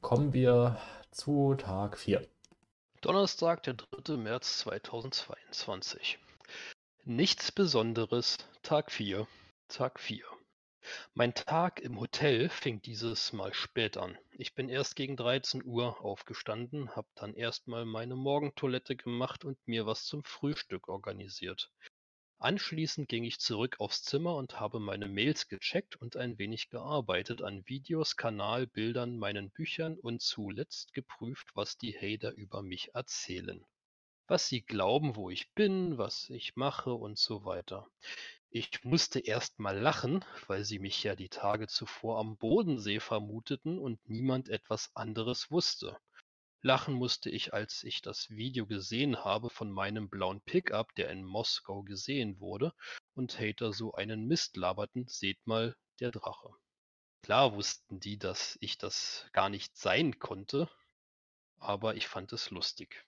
Kommen wir zu Tag 4. Donnerstag, der 3. März 2022. Nichts Besonderes, Tag 4. Tag 4. Mein Tag im Hotel fing dieses Mal spät an. Ich bin erst gegen 13 Uhr aufgestanden, habe dann erstmal meine Morgentoilette gemacht und mir was zum Frühstück organisiert. Anschließend ging ich zurück aufs Zimmer und habe meine Mails gecheckt und ein wenig gearbeitet an Videos, Kanalbildern, meinen Büchern und zuletzt geprüft, was die Hater über mich erzählen. Was sie glauben, wo ich bin, was ich mache und so weiter. Ich musste erst mal lachen, weil sie mich ja die Tage zuvor am Bodensee vermuteten und niemand etwas anderes wusste. Lachen musste ich, als ich das Video gesehen habe von meinem blauen Pickup, der in Moskau gesehen wurde, und Hater so einen Mist laberten, seht mal, der Drache. Klar wussten die, dass ich das gar nicht sein konnte, aber ich fand es lustig.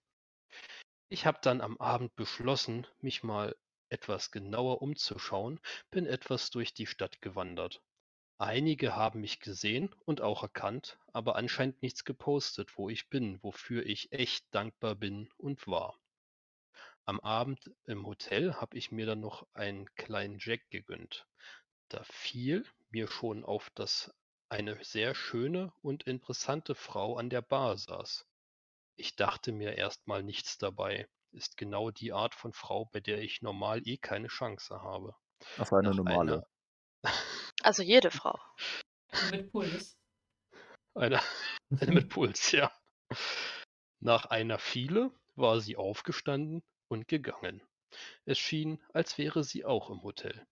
Ich habe dann am Abend beschlossen, mich mal etwas genauer umzuschauen, bin etwas durch die Stadt gewandert. Einige haben mich gesehen und auch erkannt, aber anscheinend nichts gepostet, wo ich bin, wofür ich echt dankbar bin und war. Am Abend im Hotel habe ich mir dann noch einen kleinen Jack gegönnt. Da fiel mir schon auf, dass eine sehr schöne und interessante Frau an der Bar saß. Ich dachte mir erstmal nichts dabei. Ist genau die Art von Frau, bei der ich normal eh keine Chance habe. Also eine Nach normale. Also jede Frau. Mit Puls. Eine, eine mit Puls, ja. Nach einer Viele war sie aufgestanden und gegangen. Es schien, als wäre sie auch im Hotel.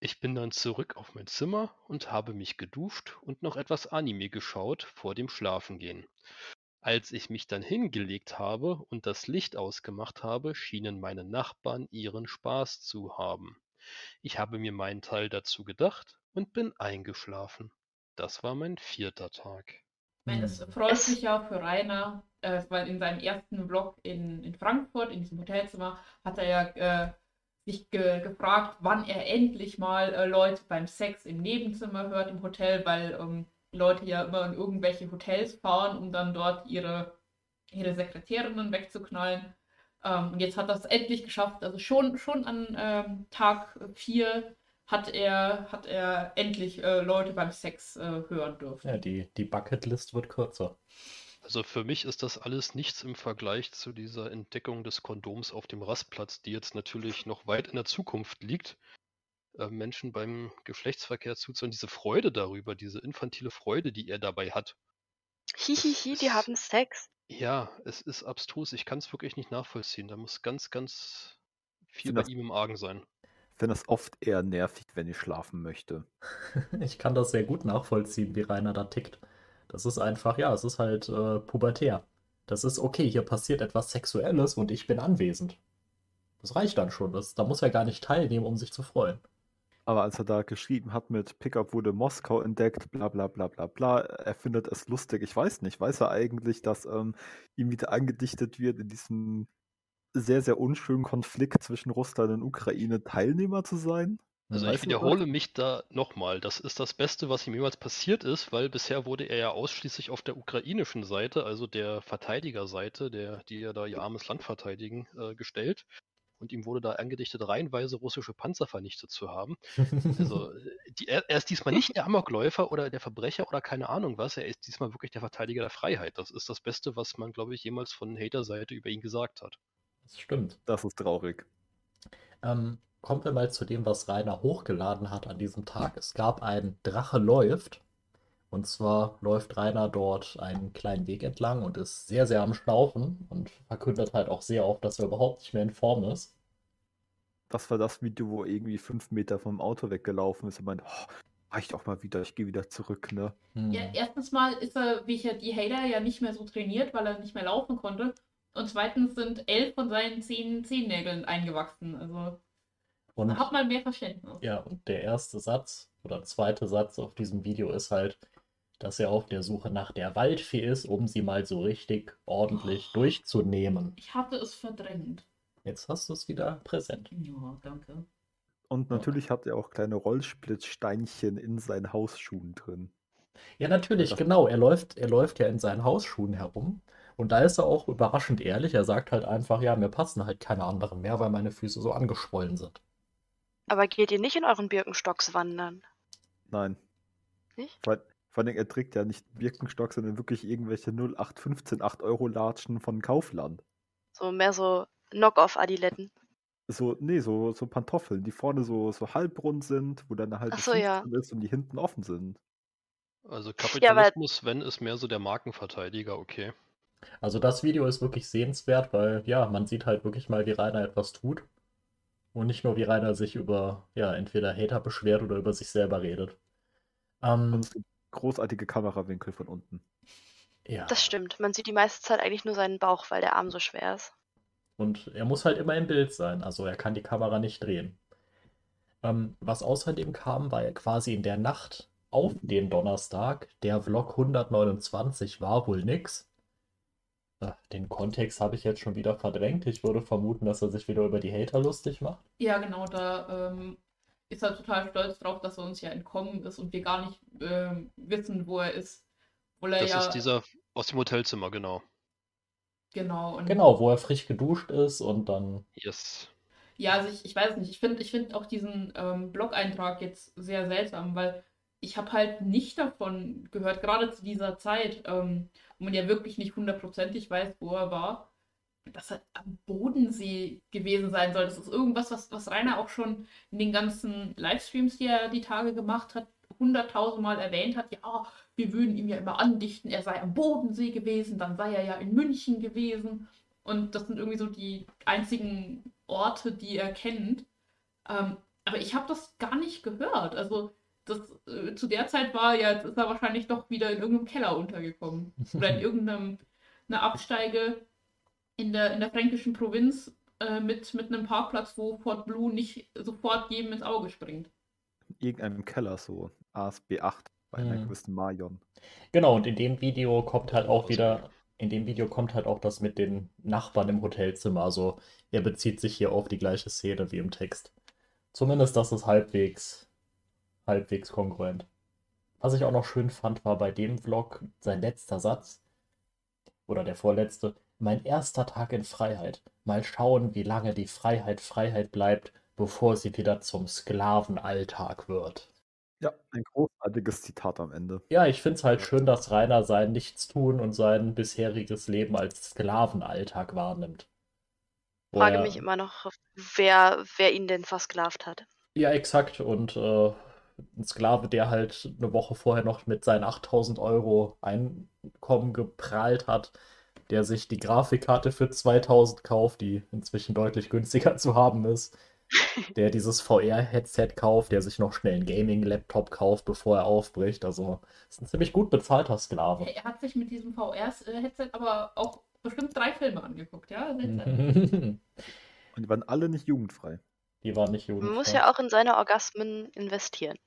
Ich bin dann zurück auf mein Zimmer und habe mich geduscht und noch etwas Anime geschaut vor dem Schlafengehen. Als ich mich dann hingelegt habe und das Licht ausgemacht habe, schienen meine Nachbarn ihren Spaß zu haben. Ich habe mir meinen Teil dazu gedacht und bin eingeschlafen. Das war mein vierter Tag. Ich meine, es Hm. freut mich ja für Rainer, äh, weil in seinem ersten Vlog in, in Frankfurt, in diesem Hotelzimmer, hat er ja äh, sich ge gefragt, wann er endlich mal äh, Leute beim Sex im Nebenzimmer hört im Hotel, weil ähm, Leute ja immer in irgendwelche Hotels fahren, um dann dort ihre, ihre Sekretärinnen wegzuknallen. Ähm, und jetzt hat er es endlich geschafft. Also schon, schon an ähm, Tag 4 hat er, hat er endlich äh, Leute beim Sex äh, hören dürfen. Ja, die, die Bucketlist wird kürzer. Also für mich ist das alles nichts im Vergleich zu dieser Entdeckung des Kondoms auf dem Rastplatz, die jetzt natürlich noch weit in der Zukunft liegt. Äh, Menschen beim Geschlechtsverkehr zuzuhören, diese Freude darüber, diese infantile Freude, die er dabei hat. Hihihi, die haben Sex. Ja, es ist abstrus. Ich kann es wirklich nicht nachvollziehen. Da muss ganz, ganz viel bei das- ihm im Argen sein. Ich finde es oft eher nervig, wenn ich schlafen möchte. Ich kann das sehr gut nachvollziehen, wie Rainer da tickt. Das ist einfach, ja, es ist halt äh, pubertär. Das ist okay, hier passiert etwas Sexuelles und ich bin anwesend. Das reicht dann schon. Das, da muss er gar nicht teilnehmen, um sich zu freuen. Aber als er da geschrieben hat mit Pickup wurde Moskau entdeckt, bla bla bla bla bla, er findet es lustig. Ich weiß nicht, weiß er eigentlich, dass ähm, ihm wieder angedichtet wird, in diesem sehr, sehr unschönen Konflikt zwischen Russland und Ukraine Teilnehmer zu sein? Also ich er wiederhole mich da nochmal. Das ist das Beste, was ihm jemals passiert ist, weil bisher wurde er ja ausschließlich auf der ukrainischen Seite, also der Verteidigerseite, der, die ja da ihr armes Land verteidigen, äh, gestellt. Und ihm wurde da angedichtet, reihenweise russische Panzer vernichtet zu haben. Also äh, die, er, er ist diesmal nicht der Amokläufer oder der Verbrecher oder keine Ahnung was. Er ist diesmal wirklich der Verteidiger der Freiheit. Das ist das Beste, was man, glaube ich, jemals von Hater-Seite über ihn gesagt hat. Das stimmt. Das ist traurig. Ähm, kommen wir mal zu dem, was Rainer hochgeladen hat an diesem Tag. Es gab ein Drache läuft. Und zwar läuft Rainer dort einen kleinen Weg entlang und ist sehr, sehr am Schnaufen und verkündet halt auch sehr oft, dass er überhaupt nicht mehr in Form ist. Das war das Video, wo er irgendwie fünf Meter vom Auto weggelaufen ist und meint, oh, reicht auch mal wieder, ich gehe wieder zurück, ne? Hm. Ja, erstens mal ist er, wie ich ja die Hater, ja nicht mehr so trainiert, weil er nicht mehr laufen konnte. Und zweitens sind elf von seinen zehn Zehennägeln eingewachsen. Also Und hat mal mehr Verständnis. ja, und der erste Satz oder zweite Satz auf diesem Video ist halt, dass er auf der Suche nach der Waldfee ist, um sie mal so richtig ordentlich durchzunehmen. Ich hatte es verdrängt. Jetzt hast du es wieder präsent. Ja, danke. Und natürlich hat er auch kleine Rollsplittsteinchen in seinen Hausschuhen drin. Ja, natürlich, Das- genau. Er läuft, er läuft ja in seinen Hausschuhen herum. Und da ist er auch überraschend ehrlich. Er sagt halt einfach, ja, mir passen halt keine anderen mehr, weil meine Füße so angeschwollen sind. Aber geht ihr nicht in euren Birkenstocks wandern? Nein. Nicht? Vor, vor allem, er trägt ja nicht Birkenstock, sondern wirklich irgendwelche 0815 8 Euro Latschen von Kaufland. So mehr so Knock-off-Adiletten. So, nee, so, so Pantoffeln, die vorne so, so halbrund sind, wo dann eine halbe Ach so, ja. drin ist und die hinten offen sind. Also Ja, Kapitalismus, wenn, ist mehr so der Markenverteidiger, okay. Also das Video ist wirklich sehenswert, weil ja, man sieht halt wirklich mal, wie Rainer etwas tut. Und nicht nur, wie Rainer sich über, ja, entweder Hater beschwert oder über sich selber redet. Ähm, Und es gibt großartige Kamerawinkel von unten. ja. Das stimmt. Man sieht die meiste Zeit eigentlich nur seinen Bauch, weil der Arm so schwer ist. Und er muss halt immer im Bild sein, also er kann die Kamera nicht drehen. Ähm, was außerdem kam, war ja quasi in der Nacht auf den Donnerstag. Der Vlog 129 war wohl nix. Äh, Den Kontext habe ich jetzt schon wieder verdrängt. Ich würde vermuten, dass er sich wieder über die Hater lustig macht. Ja, genau, da ähm, ist er total stolz drauf, dass er uns ja entkommen ist und wir gar nicht ähm, wissen, wo er ist. Obwohl er Das ja, ist dieser aus dem Hotelzimmer, genau. genau, und Genau, wo er frisch geduscht ist und dann. Yes. Ja, also ich, ich weiß nicht. Ich finde ich find auch diesen ähm, Blog-Eintrag jetzt sehr seltsam, weil ich habe halt nicht davon gehört, gerade zu dieser Zeit, ähm, wo man ja wirklich nicht hundertprozentig weiß, wo er war, dass er am Bodensee gewesen sein soll. Das ist irgendwas, was, was Rainer auch schon in den ganzen Livestreams, die er die Tage gemacht hat, hunderttausendmal erwähnt hat. Ja, wir würden ihm ja immer andichten, er sei am Bodensee gewesen, dann sei er ja in München gewesen. Und das sind irgendwie so die einzigen Orte, die er kennt. Ähm, aber ich habe das gar nicht gehört. Also das, äh, zu der Zeit war, ja, ist er wahrscheinlich doch wieder in irgendeinem Keller untergekommen. Oder in irgendeinem einer Absteige in der, in der fränkischen Provinz äh, mit, mit einem Parkplatz, wo Fort Blue nicht sofort jedem ins Auge springt. In irgendeinem Keller so. ASB 8 bei einer Mhm. gewissen Marion. Genau, und in dem Video kommt halt auch wieder, in dem Video kommt halt auch das mit den Nachbarn im Hotelzimmer. Also er bezieht sich hier auf die gleiche Szene wie im Text. Zumindest das ist halbwegs, halbwegs kongruent. Was ich auch noch schön fand, war bei dem Vlog sein letzter Satz. Oder der vorletzte. Mein erster Tag in Freiheit. Mal schauen, wie lange die Freiheit Freiheit bleibt, bevor sie wieder zum Sklavenalltag wird. Ja, ein großartiges Zitat am Ende. Ja, ich finde es halt schön, dass Rainer sein Nichtstun und sein bisheriges Leben als Sklavenalltag wahrnimmt. Wo Frage mich immer noch, wer, wer ihn denn versklavt hat. Ja, exakt. Und äh, ein Sklave, der halt eine Woche vorher noch mit seinen 8000 Euro Einkommen geprahlt hat, der sich die Grafikkarte für 2000 kauft, die inzwischen deutlich günstiger zu haben ist, der dieses VR-Headset kauft, der sich noch schnell einen Gaming-Laptop kauft, bevor er aufbricht. Also, ist ein ziemlich gut bezahlter Sklave. Er hat sich mit diesem VR-Headset aber auch bestimmt drei Filme angeguckt, ja? Und die waren alle nicht jugendfrei. Die war nicht Man muss jugendfrei. ja auch in seine Orgasmen investieren.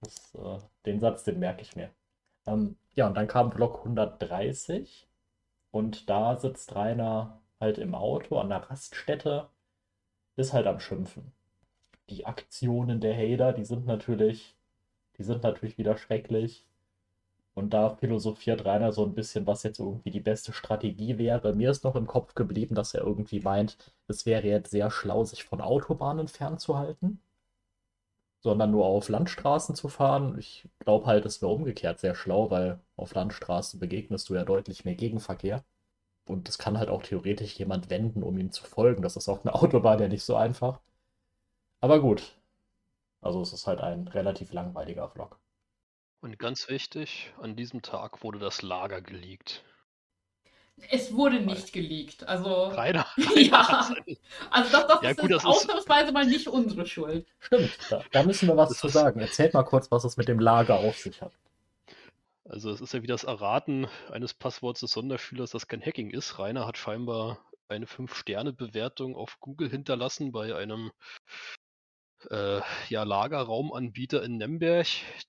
Das, äh, den Satz, den merke ich mir. Ähm, ja, und dann kam Block 130 und da sitzt Rainer halt im Auto an der Raststätte, ist halt am Schimpfen. Die Aktionen der Hater, die sind natürlich, die sind natürlich wieder schrecklich. Und da philosophiert Rainer so ein bisschen, was jetzt irgendwie die beste Strategie wäre. Mir ist noch im Kopf geblieben, dass er irgendwie meint, es wäre jetzt sehr schlau, sich von Autobahnen fernzuhalten sondern nur auf Landstraßen zu fahren. Ich glaube halt, es wäre umgekehrt sehr schlau, weil auf Landstraßen begegnest du ja deutlich mehr Gegenverkehr. Und das kann halt auch theoretisch jemand wenden, um ihm zu folgen. Das ist auf einer Autobahn ja nicht so einfach. Aber gut. Also es ist halt ein relativ langweiliger Vlog. Und ganz wichtig, an diesem Tag wurde das Lager geleakt. Es wurde nicht geleakt. Also. Rainer. Ja. Also das, das Ja, ist gut, das ist- ausnahmsweise mal nicht unsere Schuld. Stimmt, da, da müssen wir was Das zu ist- sagen. Erzählt mal kurz, was es mit dem Lager auf sich hat. Also es ist ja wie das Erraten eines Passworts des Sonderschülers, das kein Hacking ist. Rainer hat scheinbar eine 5-Sterne-Bewertung auf Google hinterlassen bei einem äh, ja, Lagerraumanbieter in Nemberg.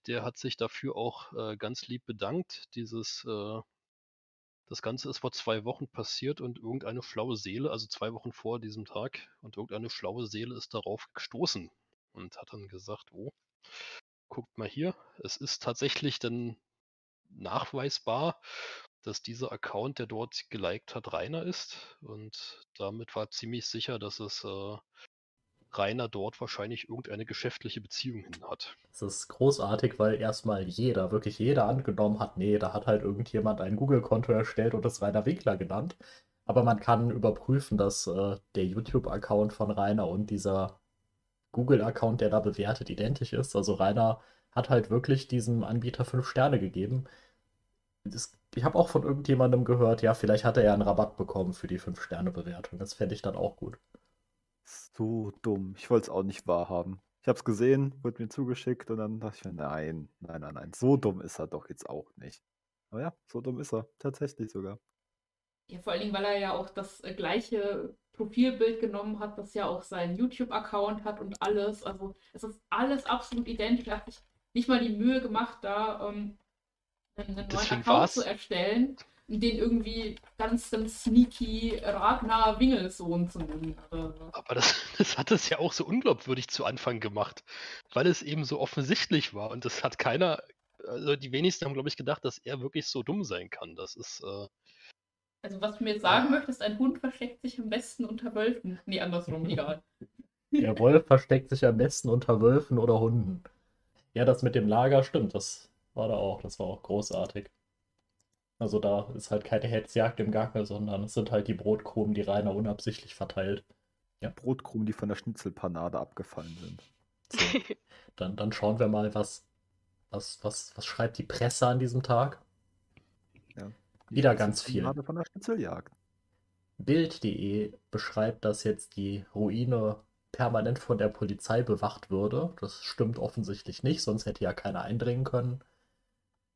Der hat sich dafür auch äh, ganz lieb bedankt. Dieses, äh, das Ganze ist vor zwei Wochen passiert und irgendeine schlaue Seele, also zwei Wochen vor diesem Tag, und irgendeine schlaue Seele ist darauf gestoßen und hat dann gesagt, oh, guckt mal hier, es ist tatsächlich dann nachweisbar, dass dieser Account, der dort geliked hat, Rainer ist. Und damit war ziemlich sicher, dass es äh, Rainer dort wahrscheinlich irgendeine geschäftliche Beziehung hin hat. Es ist großartig, weil erstmal jeder, wirklich jeder angenommen hat, nee, da hat halt irgendjemand ein Google-Konto erstellt und es Rainer Winkler genannt. Aber man kann überprüfen, dass äh, der YouTube-Account von Rainer und dieser Google-Account, der da bewertet, identisch ist. Also Rainer hat halt wirklich diesem Anbieter fünf Sterne gegeben. Das, ich habe auch von irgendjemandem gehört, ja, vielleicht hat er ja einen Rabatt bekommen für die 5-Sterne-Bewertung. Das fände ich dann auch gut. So dumm. Ich wollte es auch nicht wahrhaben. Ich habe es gesehen, wurde mir zugeschickt und dann dachte ich mir, nein, nein, nein, nein. So dumm ist er doch jetzt auch nicht. Aber ja, so dumm ist er. Tatsächlich sogar. Ja, vor allen Dingen, weil er ja auch das äh, gleiche Profilbild genommen hat, das ja auch seinen YouTube-Account hat und alles. Also es ist alles absolut identisch. Er hat sich nicht mal die Mühe gemacht, da ähm, einen, neuen Deswegen Account war's- zu erstellen den irgendwie ganz, ganz sneaky Ragnar Wingelssohn zu nennen. oder so. Aber das, das hat es ja auch so unglaubwürdig zu Anfang gemacht, weil es eben so offensichtlich war. Und das hat keiner, also die wenigsten haben, glaube ich, gedacht, dass er wirklich so dumm sein kann. Das ist, äh, Also was du mir jetzt sagen möchtest, ein Hund versteckt sich am besten unter Wölfen. Nee, andersrum, egal. Der Wolf versteckt sich am besten unter Wölfen oder Hunden. Ja, das mit dem Lager stimmt, das war da auch, das war auch großartig. Also da ist halt keine Hetzjagd im Gange, sondern es sind halt die Brotkrumen, die Rainer unabsichtlich verteilt. Brotkrumen, die von der Schnitzelpanade abgefallen sind. So, dann, dann schauen wir mal, was, was, was, was schreibt die Presse an diesem Tag. Ja. Wieder ganz viel. Panade von der Schnitzeljagd. Bild.de beschreibt, dass jetzt die Ruine permanent von der Polizei bewacht würde. Das stimmt offensichtlich nicht, sonst hätte ja keiner eindringen können.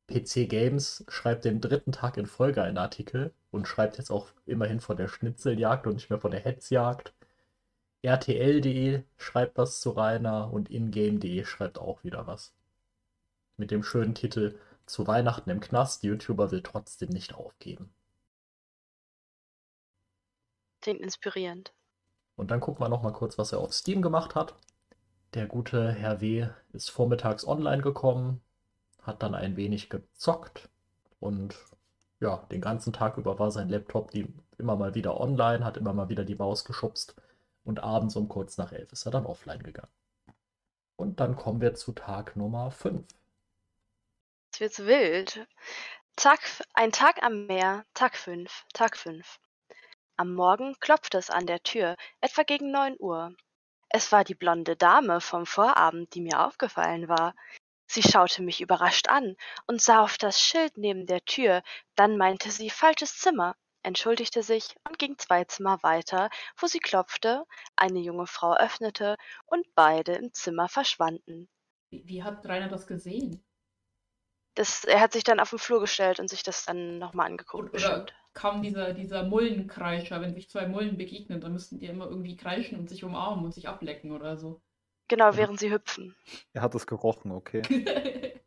PC Games schreibt den dritten Tag in Folge einen Artikel und schreibt jetzt auch immerhin von der Schnitzeljagd und nicht mehr von der Hetzjagd. RTL.de schreibt was zu Rainer und Ingame.de schreibt auch wieder was. Mit dem schönen Titel Zu Weihnachten im Knast, YouTuber will trotzdem nicht aufgeben. Klingt inspirierend. Und dann gucken wir noch mal kurz, was er auf Steam gemacht hat. Der gute Herr W. ist vormittags online gekommen, hat dann ein wenig gezockt und ja, den ganzen Tag über war sein Laptop die, immer mal wieder online, hat immer mal wieder die Maus geschubst und abends um kurz nach elf ist er dann offline gegangen. Und dann kommen wir zu Tag Nummer 5. Jetzt wird's wild. Tag, ein Tag am Meer, Tag 5, Tag 5. Am Morgen klopfte es an der Tür, etwa gegen 9 Uhr. Es war die blonde Dame vom Vorabend, die mir aufgefallen war. Sie schaute mich überrascht an und sah auf das Schild neben der Tür, dann meinte sie falsches Zimmer, entschuldigte sich und ging zwei Zimmer weiter, wo sie klopfte, eine junge Frau öffnete und beide im Zimmer verschwanden. Wie, wie hat Rainer das gesehen? Das, er hat sich dann auf den Flur gestellt und sich das dann nochmal angeguckt, Oder bestimmt. kam dieser, dieser Mullenkreischer, wenn sich zwei Mullen begegnen, dann müssten die immer irgendwie kreischen und sich umarmen und sich ablecken oder so. Genau, während sie hüpfen. Er hat es gerochen, okay.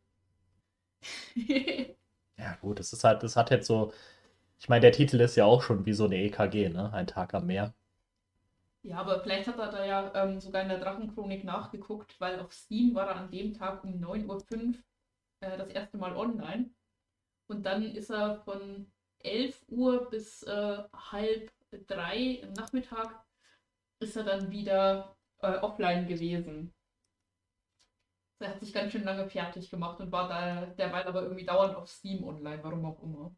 Ja, gut, es ist halt, es hat jetzt so, ich meine, der Titel ist ja auch schon wie so eine EKG, ne? Ein Tag am Meer. Ja, aber vielleicht hat er da ja ähm, sogar in der Drachenchronik nachgeguckt, weil auf Steam war er an dem Tag um 9.05 Uhr äh, das erste Mal online. Und dann ist er von 11 Uhr bis äh, halb drei im Nachmittag ist er dann wieder äh, offline gewesen. Er hat sich ganz schön lange fertig gemacht und war da derweil aber irgendwie dauernd auf Steam online, warum auch immer.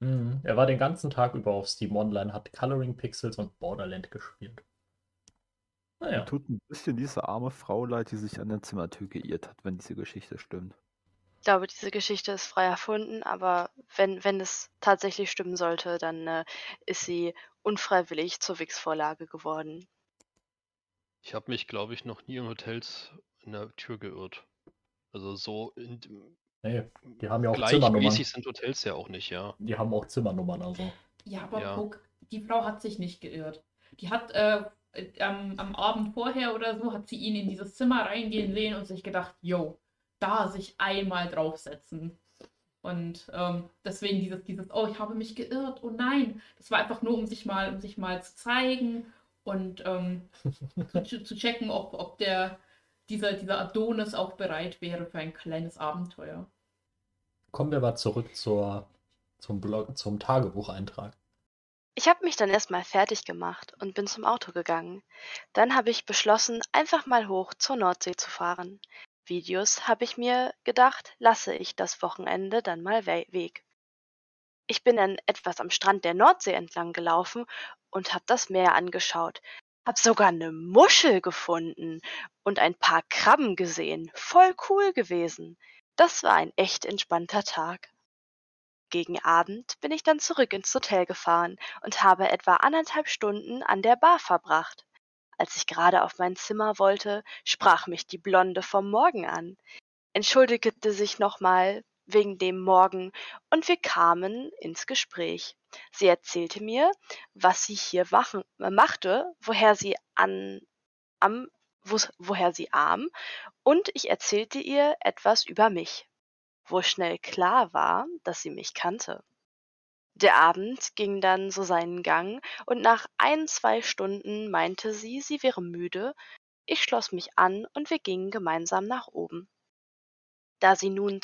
Mhm. Er war den ganzen Tag über auf Steam Online, hat Coloring Pixels und Borderland gespielt. Naja. Tut ein bisschen diese arme Frau leid, die sich an der Zimmertür geirrt hat, wenn diese Geschichte stimmt. Ich glaube, diese Geschichte ist frei erfunden, aber wenn, wenn es tatsächlich stimmen sollte, dann äh, ist sie unfreiwillig zur Wix-Vorlage geworden. Ich habe mich, glaube ich, noch nie in Hotels in der Tür geirrt. Also so in, Nee, die haben ja auch Zimmernummern. gleichmäßig sind Hotels ja auch nicht, ja. Die haben auch Zimmernummern, also. Ja, aber Ja. Puck, die Frau hat sich nicht geirrt. Die hat äh, am, am Abend vorher oder so, hat sie ihn in dieses Zimmer reingehen sehen und sich gedacht, yo, da sich einmal draufsetzen. Und ähm, deswegen dieses, dieses, oh, ich habe mich geirrt, oh nein. Das war einfach nur, um sich mal, um sich mal zu zeigen und ähm, zu, zu checken, ob, ob der, dieser, dieser Adonis auch bereit wäre für ein kleines Abenteuer. Kommen wir mal zurück zur, zum Blog, zum Tagebucheintrag. Ich habe mich dann erstmal fertig gemacht und bin zum Auto gegangen. Dann habe ich beschlossen, einfach mal hoch zur Nordsee zu fahren. Videos habe ich mir gedacht, lasse ich das Wochenende dann mal we weg. Ich bin dann etwas am Strand der Nordsee entlang gelaufen und habe das Meer angeschaut. Hab sogar eine Muschel gefunden und ein paar Krabben gesehen. Voll cool gewesen. Das war ein echt entspannter Tag. Gegen Abend bin ich dann zurück ins Hotel gefahren und habe etwa anderthalb Stunden an der Bar verbracht. Als ich gerade auf mein Zimmer wollte, sprach mich die Blonde vom Morgen an, entschuldigte sich nochmal wegen dem Morgen und wir kamen ins Gespräch. Sie erzählte mir, was sie hier machen, äh, machte, woher sie an, am, wo, woher sie arm, und ich erzählte ihr etwas über mich wo schnell klar war, dass sie mich kannte. Der Abend ging dann so seinen Gang, und nach ein, zwei Stunden meinte sie, sie wäre müde, ich schloss mich an und wir gingen gemeinsam nach oben. Da sie nun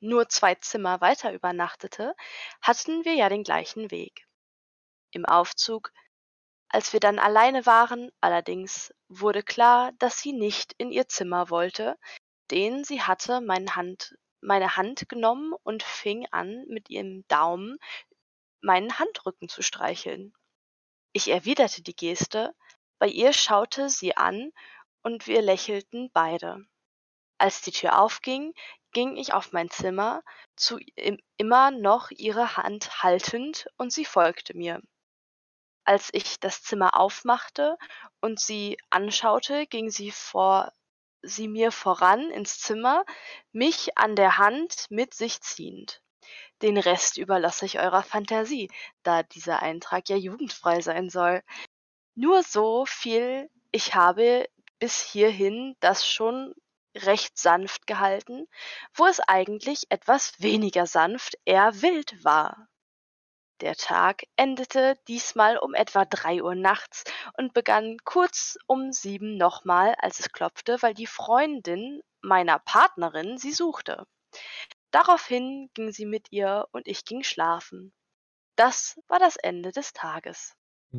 nur zwei Zimmer weiter übernachtete, hatten wir ja den gleichen Weg. Im Aufzug, als wir dann alleine waren, allerdings wurde klar, dass sie nicht in ihr Zimmer wollte, denn sie hatte meine Hand meine Hand genommen und fing an, mit ihrem Daumen meinen Handrücken zu streicheln. Ich erwiderte die Geste, bei ihr schaute sie an und wir lächelten beide. Als die Tür aufging, ging ich auf mein Zimmer, zu immer noch ihre Hand haltend, und sie folgte mir. Als ich das Zimmer aufmachte und sie anschaute, ging sie vor sie mir voran ins Zimmer, mich an der Hand mit sich ziehend. Den Rest überlasse ich eurer Fantasie, da dieser Eintrag ja jugendfrei sein soll. Nur so viel, ich habe bis hierhin das schon recht sanft gehalten, wo es eigentlich etwas weniger sanft, eher wild war. Der Tag endete diesmal um etwa drei Uhr nachts und begann kurz um sieben nochmal, als es klopfte, weil die Freundin meiner Partnerin sie suchte. Daraufhin ging sie mit ihr und ich ging schlafen. Das war das Ende des Tages.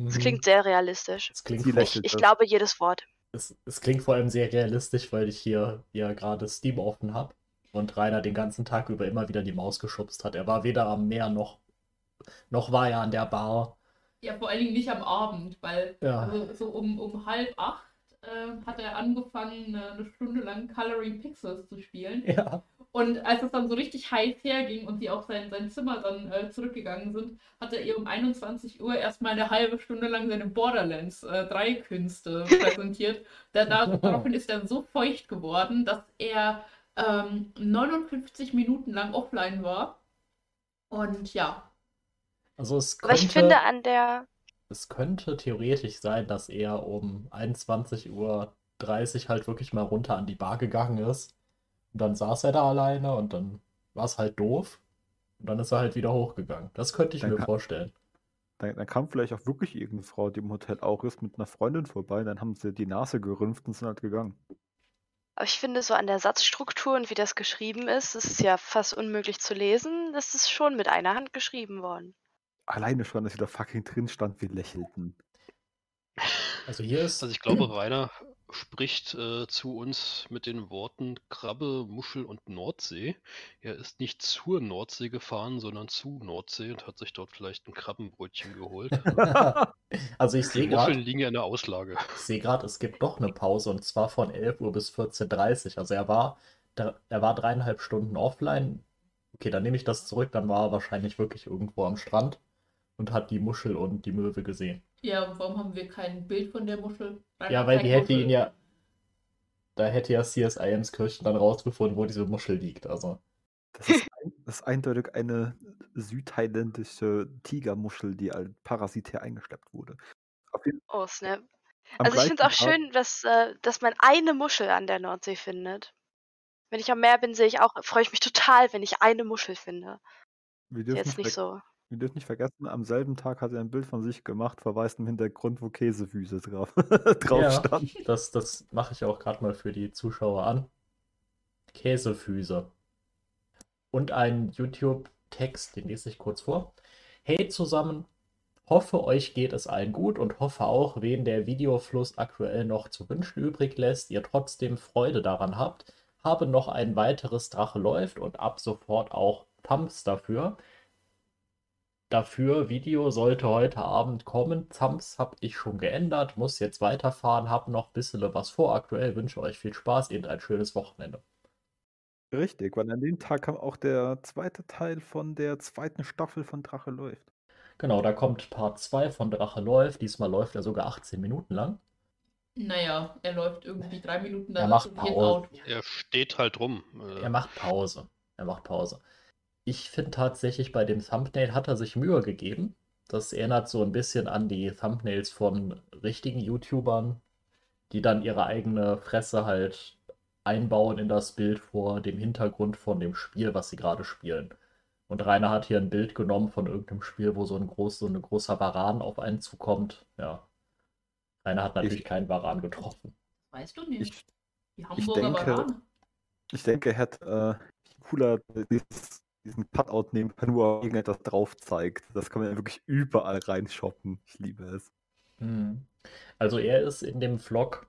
Es Mhm. klingt sehr realistisch. Es klingt. Ich das. glaube jedes Wort. Es, es klingt vor allem sehr realistisch, weil ich hier ja gerade Steam offen habe und Rainer den ganzen Tag über immer wieder die Maus geschubst hat. Er war weder am Meer noch, noch war er an der Bar. Ja, vor allen Dingen nicht am Abend, weil Ja. also so um, um halb acht äh, hat er angefangen, eine, eine Stunde lang Coloring Pixels zu spielen. Ja. Und als es dann so richtig heiß herging und sie auf sein, sein Zimmer dann äh, zurückgegangen sind, hat er ihr um 21 Uhr erstmal eine halbe Stunde lang seine Borderlands äh, 3 Künste präsentiert. Da, da, daraufhin ist er so feucht geworden, dass er ähm, 59 Minuten lang offline war. Und ja, Also es Aber ich könnte, finde an der es könnte theoretisch sein, dass er um 21.30 Uhr halt wirklich mal runter an die Bar gegangen ist. Und dann saß er da alleine und dann war es halt doof. Und dann ist er halt wieder hochgegangen. Das könnte ich Dann mir kann- vorstellen. Dann, dann kam vielleicht auch wirklich irgendeine Frau, die im Hotel auch ist, mit einer Freundin vorbei. Dann haben sie die Nase gerümpft und sind halt gegangen. Aber ich finde, so an der Satzstruktur und wie das geschrieben ist, ist ja fast unmöglich zu lesen. Das ist schon mit einer Hand geschrieben worden. Alleine schon, dass sie da fucking drin stand, wir lächelten. Also hier ist. Also ich glaube, Rainer spricht äh, zu uns mit den Worten Krabbe, Muschel und Nordsee. Er ist nicht zur Nordsee gefahren, sondern zu Nordsee und hat sich dort vielleicht ein Krabbenbrötchen geholt. Also ich Die sehe Muscheln gerade, liegen ja in der Auslage. ich sehe gerade, es gibt doch eine Pause und zwar von 11 Uhr bis 14.30 Uhr. Also er war, er war dreieinhalb Stunden offline. Okay, dann nehme ich das zurück, dann war er wahrscheinlich wirklich irgendwo am Strand und hat die Muschel und die Möwe gesehen. Ja, und warum haben wir kein Bild von der Muschel? Ja, weil die hätte ihn ja, da hätte ja CSI Emskirchen dann rausgefunden, wo diese Muschel liegt. Also, Das ist, ein, das ist eindeutig eine südthailändische Tigermuschel, die als parasitär eingeschleppt wurde. Auf jeden, Oh, Snap. am Also ich finde es auch Tag- schön, dass, äh, dass man eine Muschel an der Nordsee findet. Wenn ich am Meer bin, sehe ich auch, freue ich mich total, wenn ich eine Muschel finde. Wir dürfen, Jetzt nicht, so. Wir dürfen nicht vergessen, am selben Tag hat er ein Bild von sich gemacht, verweist im Hintergrund, wo Käsefüße drauf, drauf Ja. standen. das, das mache ich auch gerade mal für die Zuschauer an. Käsefüße. Und ein YouTube-Text, den lese ich kurz vor. Hey zusammen, hoffe euch geht es allen gut und hoffe auch, wen der Videofluss aktuell noch zu wünschen übrig lässt, ihr trotzdem Freude daran habt. Habe noch ein weiteres Drache läuft und ab sofort auch Thumbs dafür. Dafür Video sollte heute Abend kommen. Thumbs habe ich schon geändert, muss jetzt weiterfahren, habe noch ein bisschen was vor aktuell. Wünsche euch viel Spaß und ein schönes Wochenende. Richtig, weil an dem Tag kam auch der zweite Teil von der zweiten Staffel von Drache läuft. Genau, da kommt Part 2 von Drache läuft. Diesmal läuft er sogar 18 Minuten lang. Naja, er läuft irgendwie drei Minuten, Er dann macht er Pause. out. Er steht halt rum. Äh, Er macht Pause. Er macht Pause. Ich finde tatsächlich, bei dem Thumbnail hat er sich Mühe gegeben. Das erinnert so ein bisschen an die Thumbnails von richtigen YouTubern, die dann ihre eigene Fresse halt einbauen in das Bild vor dem Hintergrund von dem Spiel, was sie gerade spielen. Und Rainer hat hier ein Bild genommen von irgendeinem Spiel, wo so ein, groß, so ein großer Varan auf einen zukommt. Ja. Rainer hat natürlich Ich- keinen Varan getroffen. Weißt du nicht. Ich, Die Hamburger denke- Bananen. ich denke, er hätte äh, cooler dieses, diesen Cutout nehmen können, wo er irgendetwas drauf zeigt. Das kann man ja wirklich überall reinshoppen. Ich liebe es. Mhm. Also er ist in dem Vlog,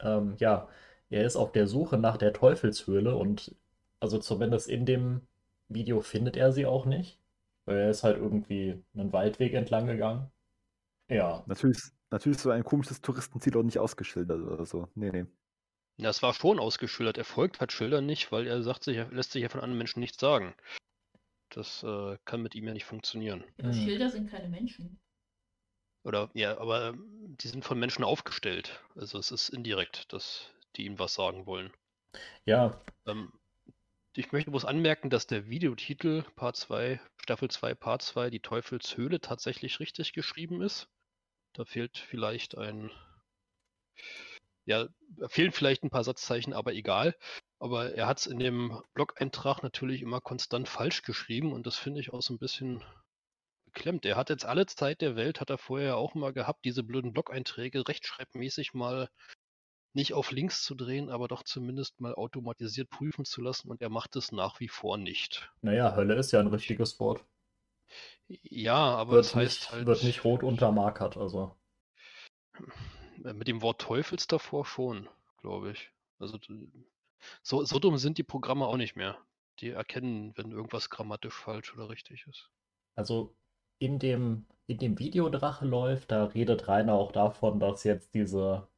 ähm, ja, er ist auf der Suche nach der Teufelshöhle und also zumindest in dem Video findet er sie auch nicht, weil er ist halt irgendwie einen Waldweg entlang gegangen. Ja, Natürlich, natürlich so ein komisches Touristenziel auch nicht ausgeschildert oder so. Nee, nee. Ja, es war schon ausgeschildert. Er folgt halt Schildern nicht, weil er sagt sich, er lässt sich ja von anderen Menschen nichts sagen. Das äh, kann mit ihm ja nicht funktionieren. Mhm. Schilder sind keine Menschen. Oder ja, aber ähm, die sind von Menschen aufgestellt. Also es ist indirekt, dass die ihm was sagen wollen. ja, Ähm, ich möchte bloß anmerken, dass der Videotitel Part 2, Staffel 2, Part 2, die Teufelshöhle tatsächlich richtig geschrieben ist. Da fehlt vielleicht ein, ja, fehlen vielleicht ein paar Satzzeichen, aber egal. Aber er hat es in dem Blog-Eintrag natürlich immer konstant falsch geschrieben und das finde ich auch so ein bisschen beklemmt. Er hat jetzt alle Zeit der Welt, hat er vorher auch mal gehabt, diese blöden Blog-Einträge rechtschreibmäßig mal nicht auf Links zu drehen, aber doch zumindest mal automatisiert prüfen zu lassen und er macht es nach wie vor nicht. naja, Hölle ist ja ein richtiges Wort. Ja, aber Wird das heißt nicht, halt wird nicht rot untermarkert, also. Äh, mit dem Wort Teufels davor schon, glaube ich. Also so, so dumm sind die Programme auch nicht mehr. Die erkennen, wenn irgendwas grammatisch falsch oder richtig ist. Also in dem, in dem Video Drache läuft, da redet Rainer auch davon, dass jetzt diese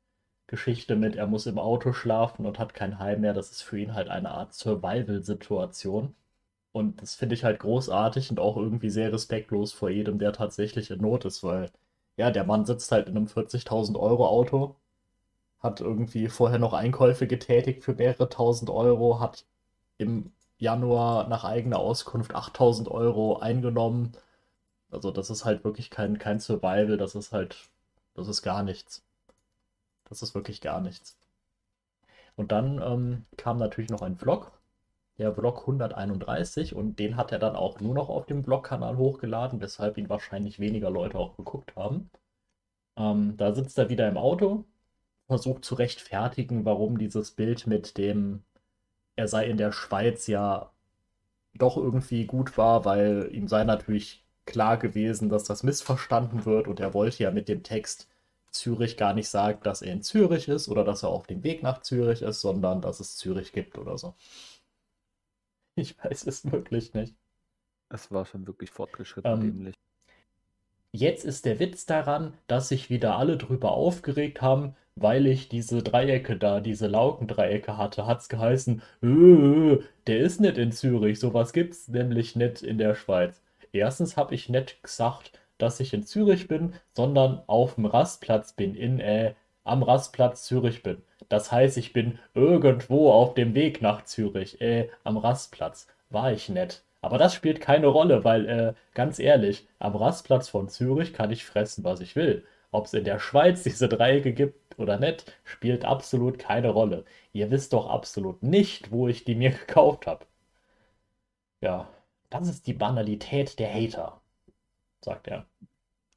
Geschichte mit, er muss im Auto schlafen und hat kein Heim mehr, das ist für ihn halt eine Art Survival-Situation. Und das finde ich halt großartig und auch irgendwie sehr respektlos vor jedem, der tatsächlich in Not ist, weil ja, der Mann sitzt halt in einem 40.000 Euro Auto, hat irgendwie vorher noch Einkäufe getätigt für mehrere tausend Euro, hat im Januar nach eigener Auskunft 8000 Euro eingenommen. Also das ist halt wirklich kein, kein Survival, das ist halt, das ist gar nichts. Das ist wirklich gar nichts. Und dann ähm, kam natürlich noch ein Vlog, der Vlog 131, und den hat er dann auch nur noch auf dem Vlog-Kanal hochgeladen, weshalb ihn wahrscheinlich weniger Leute auch geguckt haben. Ähm, da sitzt er wieder im Auto, versucht zu rechtfertigen, warum dieses Bild mit dem, er sei in der Schweiz ja doch irgendwie gut war, weil ihm sei natürlich klar gewesen, dass das missverstanden wird und er wollte ja mit dem Text Zürich gar nicht sagen, dass er in Zürich ist oder dass er auf dem Weg nach Zürich ist, sondern dass es Zürich gibt oder so. Ich weiß es wirklich nicht. Es war schon wirklich fortgeschritten Ähm, dämlich. Jetzt ist der Witz daran, dass sich wieder alle drüber aufgeregt haben, weil ich diese Dreiecke da, diese Laukendreiecke hatte, hat's geheißen, äh, der ist nicht in Zürich, sowas gibt's nämlich nicht in der Schweiz. Erstens habe ich nicht gesagt, dass ich in Zürich bin, sondern auf dem Rastplatz bin, in, äh, am Rastplatz Zürich bin. Das heißt, ich bin irgendwo auf dem Weg nach Zürich, äh, am Rastplatz. War ich nicht. Aber das spielt keine Rolle, weil, äh, ganz ehrlich, am Rastplatz von Zürich kann ich fressen, was ich will. Ob es in der Schweiz diese Dreiecke gibt oder nicht, spielt absolut keine Rolle. Ihr wisst doch absolut nicht, wo ich die mir gekauft habe. Ja, das ist die Banalität der Hater, sagt er.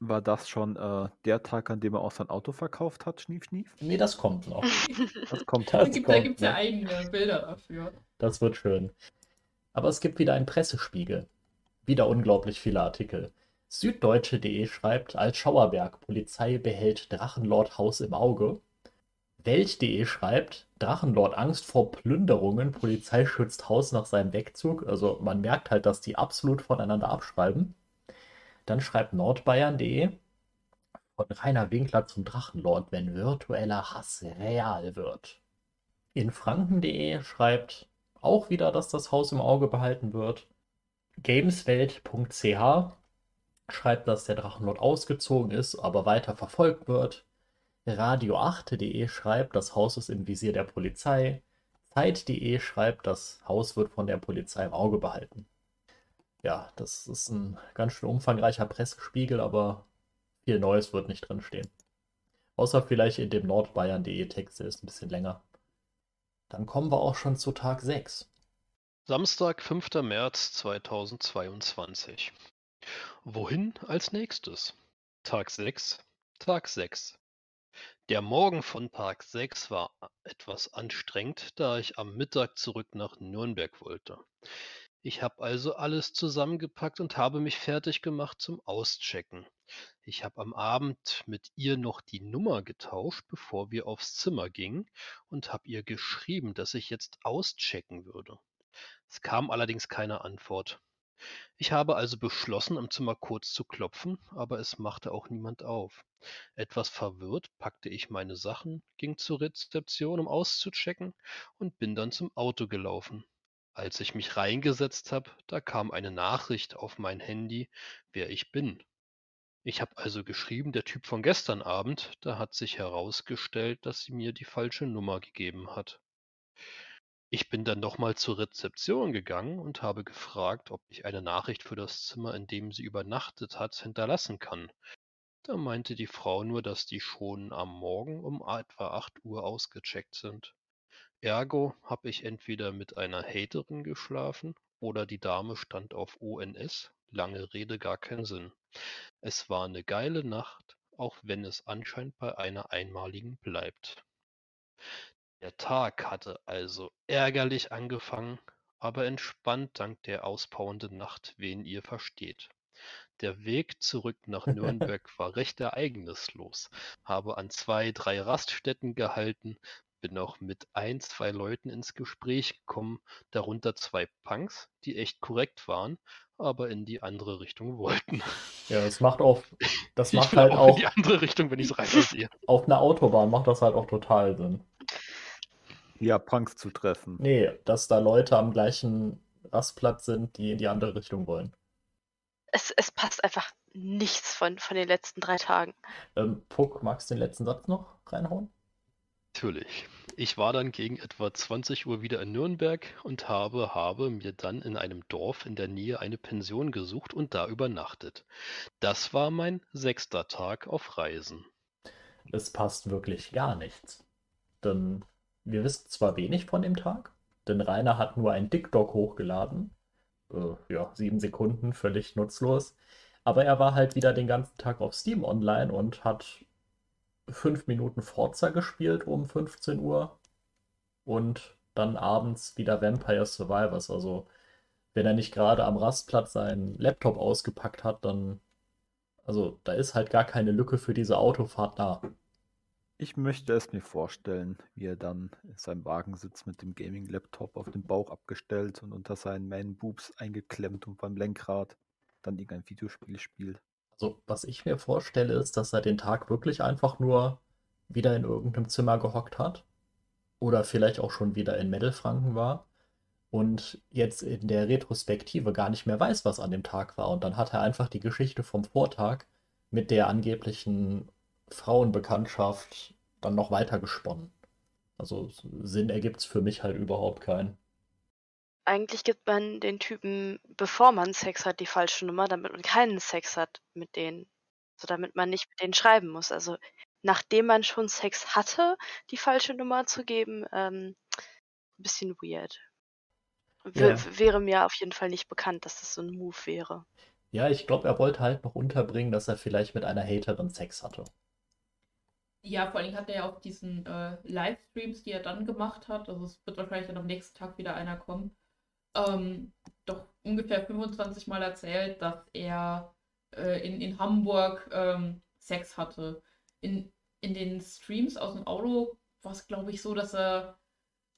War das schon äh, der Tag, an dem er auch sein Auto verkauft hat, Schnief, Schnief? Nee, das kommt noch. Das kommt Da Das halt. gibt kommt es ja eigene Bilder dafür. Das wird schön. Aber es gibt wieder einen Pressespiegel. Wieder unglaublich viele Artikel. Süddeutsche.de schreibt, als Schauerberg, Polizei behält Drachenlord Haus im Auge. Welt.de schreibt, Drachenlord Angst vor Plünderungen, Polizei schützt Haus nach seinem Wegzug. Also man merkt halt, dass die absolut voneinander abschreiben. Dann schreibt Nordbayern.de, von Rainer Winkler zum Drachenlord, wenn virtueller Hass real wird. In Franken.de schreibt auch wieder, dass das Haus im Auge behalten wird. Gameswelt.ch schreibt, dass der Drachenlord ausgezogen ist, aber weiter verfolgt wird. Radio8.de schreibt, das Haus ist im Visier der Polizei. Zeit.de schreibt, das Haus wird von der Polizei im Auge behalten. Ja, das ist ein ganz schön umfangreicher Pressespiegel, aber viel Neues wird nicht drin stehen. Außer vielleicht in dem Nordbayern.de Text, der ist ein bisschen länger. Dann kommen wir auch schon zu Tag 6. Samstag, 5. März 2022. Wohin als nächstes? Tag 6. Tag 6. Der Morgen von Tag 6 war etwas anstrengend, da ich am Mittag zurück nach Nürnberg wollte. Ich habe also alles zusammengepackt und habe mich fertig gemacht zum Auschecken. Ich habe am Abend mit ihr noch die Nummer getauscht, bevor wir aufs Zimmer gingen und habe ihr geschrieben, dass ich jetzt auschecken würde. Es kam allerdings keine Antwort. Ich habe also beschlossen, am Zimmer kurz zu klopfen, aber es machte auch niemand auf. Etwas verwirrt packte ich meine Sachen, ging zur Rezeption, um auszuchecken und bin dann zum Auto gelaufen. Als ich mich reingesetzt habe, da kam eine Nachricht auf mein Handy, wer ich bin. Ich habe also geschrieben, der Typ von gestern Abend, da hat sich herausgestellt, dass sie mir die falsche Nummer gegeben hat. Ich bin dann nochmal zur Rezeption gegangen und habe gefragt, ob ich eine Nachricht für das Zimmer, in dem sie übernachtet hat, hinterlassen kann. Da meinte die Frau nur, dass die schon am Morgen um etwa 8 Uhr ausgecheckt sind. Ergo habe ich entweder mit einer Haterin geschlafen oder die Dame stand auf ONS. Lange Rede, gar keinen Sinn. Es war eine geile Nacht, auch wenn es anscheinend bei einer einmaligen bleibt. Der Tag hatte also ärgerlich angefangen, aber entspannt dank der auspowenden Nacht, wen ihr versteht. Der Weg zurück nach Nürnberg war recht ereignislos, habe an zwei, drei Raststätten gehalten, bin auch mit ein, zwei Leuten ins Gespräch gekommen, darunter zwei Punks, die echt korrekt waren, aber in die andere Richtung wollten. Ja, das macht auch, das Ich macht halt auch auch, in die andere Richtung, wenn ich es reiner sehe. auf einer Autobahn macht das halt auch total Sinn. Ja, Punks zu treffen. Nee, dass da Leute am gleichen Rastplatz sind, die in die andere Richtung wollen. Es, es passt einfach nichts von, von den letzten drei Tagen. Ähm, Puck, magst du den letzten Satz noch reinhauen? Natürlich. Ich war dann gegen etwa 20 Uhr wieder in Nürnberg und habe, habe mir dann in einem Dorf in der Nähe eine Pension gesucht und da übernachtet. Das war mein sechster Tag auf Reisen. Es passt wirklich gar nichts. Denn wir wissen zwar wenig von dem Tag, denn Rainer hat nur ein TikTok hochgeladen. Äh, ja, sieben Sekunden, völlig nutzlos. Aber er war halt wieder den ganzen Tag auf Steam online und hat fünf Minuten Forza gespielt um 15 Uhr und dann abends wieder Vampire Survivors. Also, wenn er nicht gerade am Rastplatz seinen Laptop ausgepackt hat, dann. Also, da ist halt gar keine Lücke für diese Autofahrt da. Ich möchte es mir vorstellen, wie er dann in seinem Wagen sitzt mit dem Gaming-Laptop auf dem Bauch abgestellt und unter seinen Man-Boobs eingeklemmt und beim Lenkrad dann irgendein Videospiel spielt. So, was ich mir vorstelle, ist, dass er den Tag wirklich einfach nur wieder in irgendeinem Zimmer gehockt hat. Oder vielleicht auch schon wieder in Mittelfranken war. Und jetzt in der Retrospektive gar nicht mehr weiß, was an dem Tag war. Und dann hat er einfach die Geschichte vom Vortag mit der angeblichen Frauenbekanntschaft dann noch weiter gesponnen. Also Sinn ergibt es für mich halt überhaupt keinen. Eigentlich gibt man den Typen, bevor man Sex hat, die falsche Nummer, damit man keinen Sex hat mit denen. So damit man nicht mit denen schreiben muss. Also nachdem man schon Sex hatte, die falsche Nummer zu geben, ähm, ein bisschen weird. W Ja. wäre mir auf jeden Fall nicht bekannt, dass das so ein Move wäre. Ja, ich glaube, er wollte halt noch unterbringen, dass er vielleicht mit einer Haterin Sex hatte. Ja, vor allem hat er ja auch diesen äh, Livestreams, die er dann gemacht hat. Also es wird wahrscheinlich dann am nächsten Tag wieder einer kommen. Ähm, doch ungefähr 25 Mal erzählt, dass er äh, in, in Hamburg ähm, Sex hatte. In, in den Streams aus dem Auto war es, glaube ich, so, dass er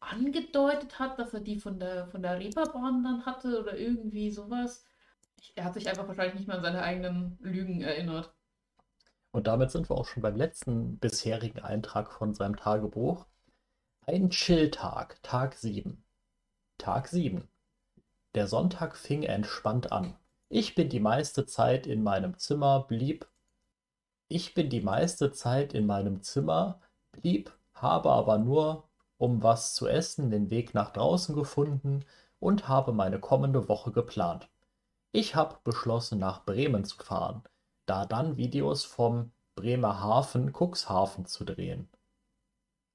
angedeutet hat, dass er die von der, von der Reeperbahn dann hatte oder irgendwie sowas. Er hat sich einfach wahrscheinlich nicht mehr an seine eigenen Lügen erinnert. Und damit sind wir auch schon beim letzten bisherigen Eintrag von seinem Tagebuch. Ein Chilltag, Tag 7. Tag 7. Der Sonntag fing entspannt an. Ich bin die meiste Zeit in meinem Zimmer, blieb. Ich bin die meiste Zeit in meinem Zimmer, blieb, habe aber nur, um was zu essen, den Weg nach draußen gefunden und habe meine kommende Woche geplant. Ich habe beschlossen, nach Bremen zu fahren, da dann Videos vom Bremerhaven Cuxhaven zu drehen.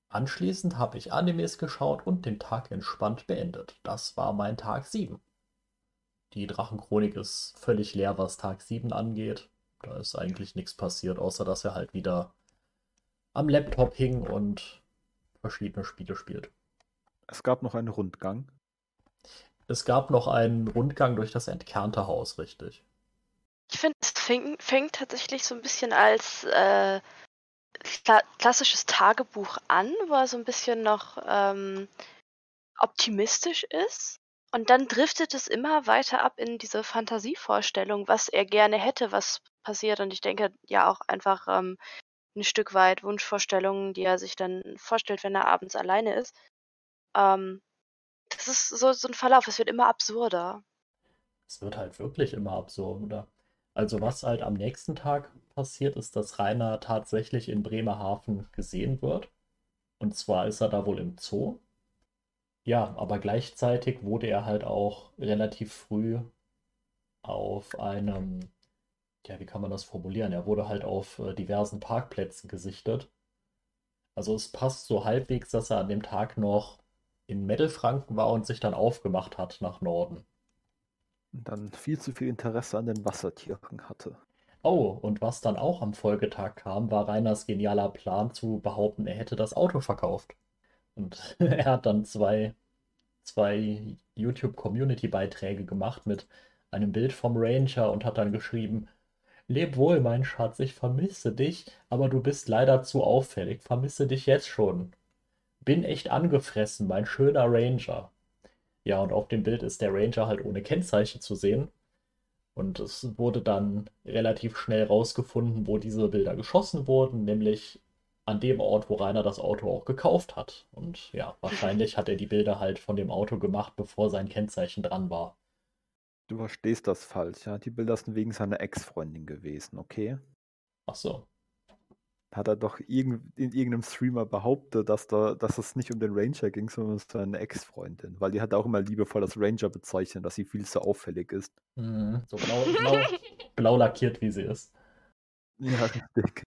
Anschließend habe ich Animes geschaut und den Tag entspannt beendet. Das war mein Tag 7. Die Drachenchronik ist völlig leer, was Tag 7 angeht. Da ist eigentlich nichts passiert, außer dass er halt wieder am Laptop hing und verschiedene Spiele spielt. Es gab noch einen Rundgang. Es gab noch einen Rundgang durch das entkernte Haus, richtig. Ich finde, es fängt, fängt tatsächlich so ein bisschen als äh, kla klassisches Tagebuch an, wo er so ein bisschen noch ähm, optimistisch ist. Und dann driftet es immer weiter ab in diese Fantasievorstellung, was er gerne hätte, was passiert. Und ich denke ja auch einfach ähm, ein Stück weit Wunschvorstellungen, die er sich dann vorstellt, wenn er abends alleine ist. Ähm, das ist so, so ein Verlauf, es wird immer absurder. Es wird halt wirklich immer absurder. Also was halt am nächsten Tag passiert, ist, dass Rainer tatsächlich in Bremerhaven gesehen wird. Und zwar ist er da wohl im Zoo. Ja, aber gleichzeitig wurde er halt auch relativ früh auf einem, ja, wie kann man das formulieren? Er wurde halt auf äh, diversen Parkplätzen gesichtet. Also es passt so halbwegs, dass er an dem Tag noch in Mittelfranken war und sich dann aufgemacht hat nach Norden. Und dann viel zu viel Interesse an den Wassertieren hatte. Oh, und was dann auch am Folgetag kam, war Reiners genialer Plan zu behaupten, er hätte das Auto verkauft. Und er hat dann zwei, zwei YouTube-Community-Beiträge gemacht mit einem Bild vom Ranger und hat dann geschrieben, Leb wohl, mein Schatz, ich vermisse dich, aber du bist leider zu auffällig, vermisse dich jetzt schon. Bin echt angefressen, mein schöner Ranger. Ja, und auf dem Bild ist der Ranger halt ohne Kennzeichen zu sehen. Und es wurde dann relativ schnell rausgefunden, wo diese Bilder geschossen wurden, nämlich an dem Ort, wo Rainer das Auto auch gekauft hat. Und ja, wahrscheinlich hat er die Bilder halt von dem Auto gemacht, bevor sein Kennzeichen dran war. Du verstehst das falsch, ja. Die Bilder sind wegen seiner Ex-Freundin gewesen, okay? Ach so. Hat er doch irgend, in irgendeinem Streamer behauptet, dass, da, dass es nicht um den Ranger ging, sondern um seine Ex-Freundin. Weil die hat auch immer liebevoll als Ranger bezeichnet, dass sie viel zu auffällig ist. Mhm, so blau, blau, blau lackiert, wie sie ist. Ja, richtig.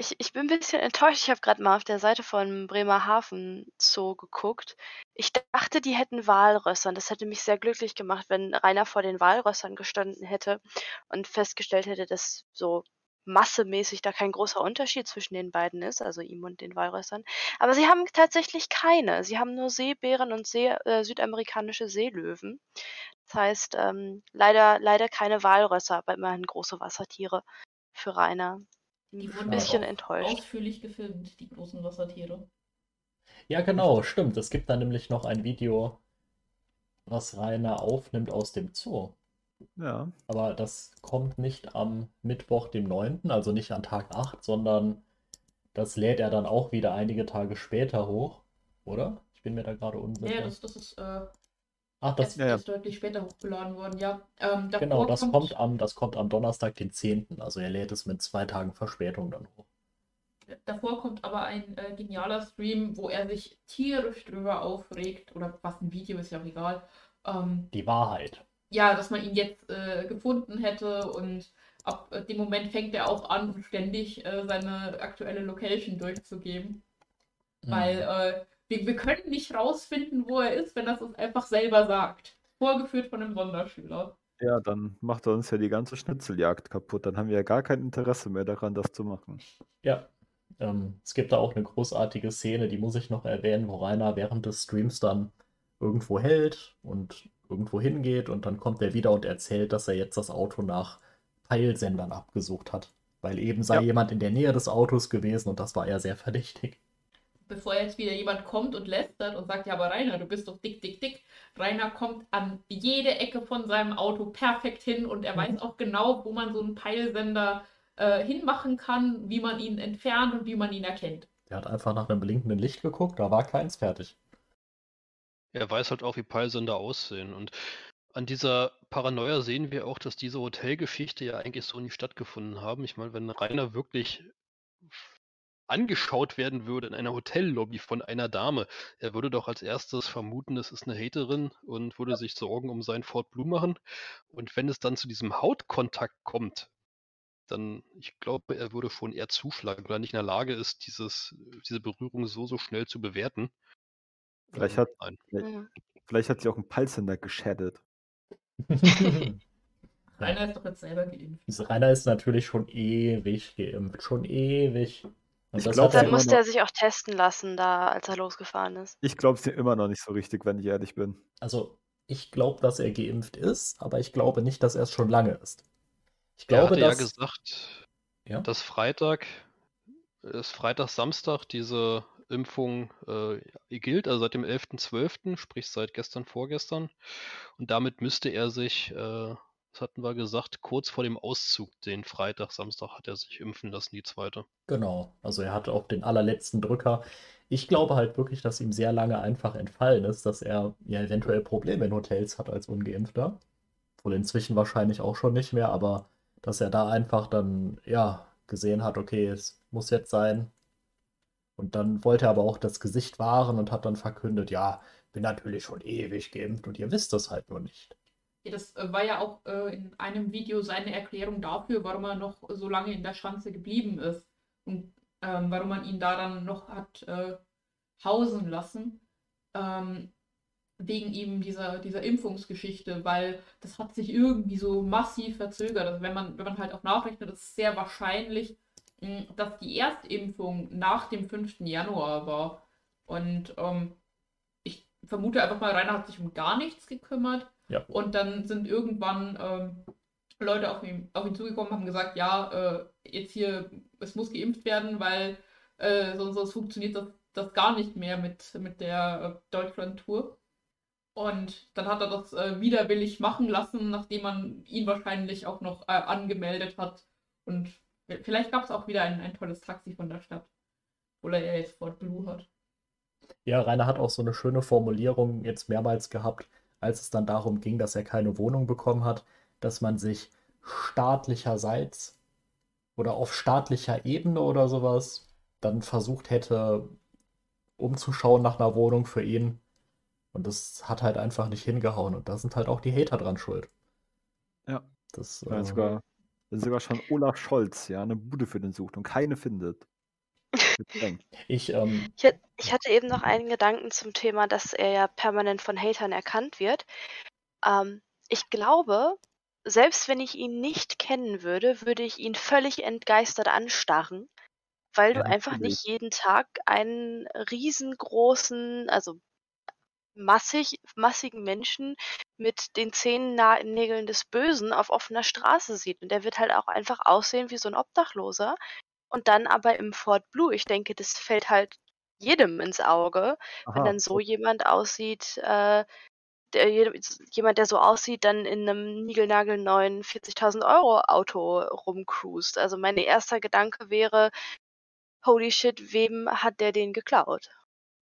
Ich, ich bin ein bisschen enttäuscht. Ich habe gerade mal auf der Seite von Bremerhaven Zoo geguckt. Ich dachte, die hätten Walrössern. Das hätte mich sehr glücklich gemacht, wenn Rainer vor den Walrössern gestanden hätte und festgestellt hätte, dass so massemäßig da kein großer Unterschied zwischen den beiden ist, also ihm und den Walrössern. Aber sie haben tatsächlich keine. Sie haben nur Seebären und See, äh, südamerikanische Seelöwen. Das heißt, ähm, leider, leider keine Walrösser, aber immerhin große Wassertiere für Rainer. Die Ein wurden bisschen auch enttäuscht. ausführlich gefilmt, die großen Wassertiere. Ja, genau, stimmt. Es gibt da nämlich noch ein Video, was Rainer aufnimmt aus dem Zoo. Ja. Aber das kommt nicht am Mittwoch, dem 9., also nicht an Tag 8, sondern das lädt er dann auch wieder einige Tage später hoch, oder? Ich bin mir da gerade unsicher. Nee, das, das ist äh, Ach, das, ja, ja. erst deutlich später hochgeladen worden, ja. Ähm, genau, das kommt am, das kommt am Donnerstag, den 10., also er lädt es mit zwei Tagen Verspätung dann hoch. Davor kommt aber ein äh, genialer Stream, wo er sich tierisch drüber aufregt, oder was ein Video ist ja auch egal. Ähm, Die Wahrheit. ja, dass man ihn jetzt äh, gefunden hätte und ab äh, dem Moment fängt er auch an, ständig äh, seine aktuelle Location durchzugeben. Mhm. Weil äh, wir, wir können nicht rausfinden, wo er ist, wenn er es uns einfach selber sagt. Vorgeführt von einem Sonderschüler. Ja, dann macht er uns ja die ganze Schnitzeljagd kaputt. Dann haben wir ja gar kein Interesse mehr daran, das zu machen. Ja, ähm, es gibt da auch eine großartige Szene, die muss ich noch erwähnen, wo Rainer während des Streams dann irgendwo hält und irgendwo hingeht und dann kommt er wieder und erzählt, dass er jetzt das Auto nach Peilsendern abgesucht hat. Weil eben sei Ja. jemand in der Nähe des Autos gewesen und das war ja sehr verdächtig. Bevor jetzt wieder jemand kommt und lästert und sagt, ja, aber Rainer, du bist doch dick, dick, dick. Rainer kommt an jede Ecke von seinem Auto perfekt hin und er weiß auch genau, wo man so einen Peilsender äh, hinmachen kann, wie man ihn entfernt und wie man ihn erkennt. Der hat einfach nach einem blinkenden Licht geguckt, da war keins fertig. Er weiß halt auch, wie Peilsender aussehen. Und an dieser Paranoia sehen wir auch, dass diese Hotelgeschichte ja eigentlich so nie stattgefunden haben. Ich meine, wenn Rainer wirklich angeschaut werden würde in einer Hotellobby von einer Dame, er würde doch als erstes vermuten, es ist eine Haterin und würde sich Sorgen um seinen Ford Blue machen. Und wenn es dann zu diesem Hautkontakt kommt, dann, ich glaube, er würde schon eher zuschlagen, weil er nicht in der Lage ist, dieses, diese Berührung so, so schnell zu bewerten. Vielleicht Ähm, hat, nein. Mhm. vielleicht hat sie auch einen Peilsender geschaddet. Rainer ist doch jetzt selber geimpft. Rainer ist natürlich schon ewig geimpft, schon ewig. Und Ich das glaub, hat Ja, Dann er, musste er sich auch testen lassen, da als er losgefahren ist. Ich glaube es dir immer noch nicht so richtig, wenn ich ehrlich bin. also ich glaube, dass er geimpft ist, aber ich glaube nicht, dass er es schon lange ist. Ich Er glaube, hatte ja dass gesagt, Ja? dass Freitag, ist Freitag, Samstag diese Impfung äh, gilt, also seit dem 11.12., sprich seit gestern, vorgestern. Und damit müsste er sich, äh, das hatten wir gesagt, kurz vor dem Auszug, den Freitag, Samstag, hat er sich impfen lassen, die zweite. Genau, also er hatte auch den allerletzten Drücker. Ich glaube halt wirklich, dass ihm sehr lange einfach entfallen ist, dass er ja eventuell Probleme in Hotels hat als Ungeimpfter. Wohl inzwischen wahrscheinlich auch schon nicht mehr, aber dass er da einfach dann, ja, gesehen hat, okay, es muss jetzt sein. Und dann wollte er aber auch das Gesicht wahren und hat dann verkündet, ja, bin natürlich schon ewig geimpft und ihr wisst das halt nur nicht. Das äh, war ja auch äh, in einem Video seine Erklärung dafür, warum er noch so lange in der Schanze geblieben ist und ähm, warum man ihn da dann noch hat äh, hausen lassen. Ähm, wegen eben dieser, dieser Impfungsgeschichte, weil das hat sich irgendwie so massiv verzögert. Also wenn man, wenn man halt auch nachrechnet, ist es sehr wahrscheinlich, mh, dass die Erstimpfung nach dem 5. Januar war. Und ähm, ich vermute einfach mal, Rainer hat sich um gar nichts gekümmert. Ja. Und dann sind irgendwann ähm, Leute auf ihn, auf ihn zugekommen, haben gesagt, ja, äh, jetzt hier, es muss geimpft werden, weil äh, sonst, sonst funktioniert das, das gar nicht mehr mit, mit der äh, Deutschland-Tour. Und dann hat er das äh, widerwillig machen lassen, nachdem man ihn wahrscheinlich auch noch äh, angemeldet hat. Und vielleicht gab es auch wieder ein, ein tolles Taxi von der Stadt, obwohl er ja jetzt Ford Blue hat. Ja, Rainer hat auch so eine schöne Formulierung jetzt mehrmals gehabt, als es dann darum ging, dass er keine Wohnung bekommen hat, dass man sich staatlicherseits oder auf staatlicher Ebene oder sowas dann versucht hätte, umzuschauen nach einer Wohnung für ihn. Und das hat halt einfach nicht hingehauen. Und da sind halt auch die Hater dran schuld. Ja. Das, Ja, äh, sogar, sogar schon Olaf Scholz, ja, eine Bude für den sucht und keine findet. Ich, ähm, Ich, ich hatte eben noch einen Gedanken zum Thema, dass er ja permanent von Hatern erkannt wird. Ähm, ich glaube, selbst wenn ich ihn nicht kennen würde, würde ich ihn völlig entgeistert anstarren, weil du Ja, einfach natürlich. nicht jeden Tag einen riesengroßen, also massig, massigen Menschen mit den Zehennägeln des Bösen auf offener Straße sieht. Und der wird halt auch einfach aussehen wie so ein Obdachloser. Und dann aber im Ford Blue, ich denke, das fällt halt jedem ins Auge, wenn Aha, dann so jemand aussieht, äh, der, jemand, der so aussieht, dann in einem niegelnagelneuen 40.000 Euro Auto rumcruist. Also mein erster Gedanke wäre, holy shit, wem hat der den geklaut?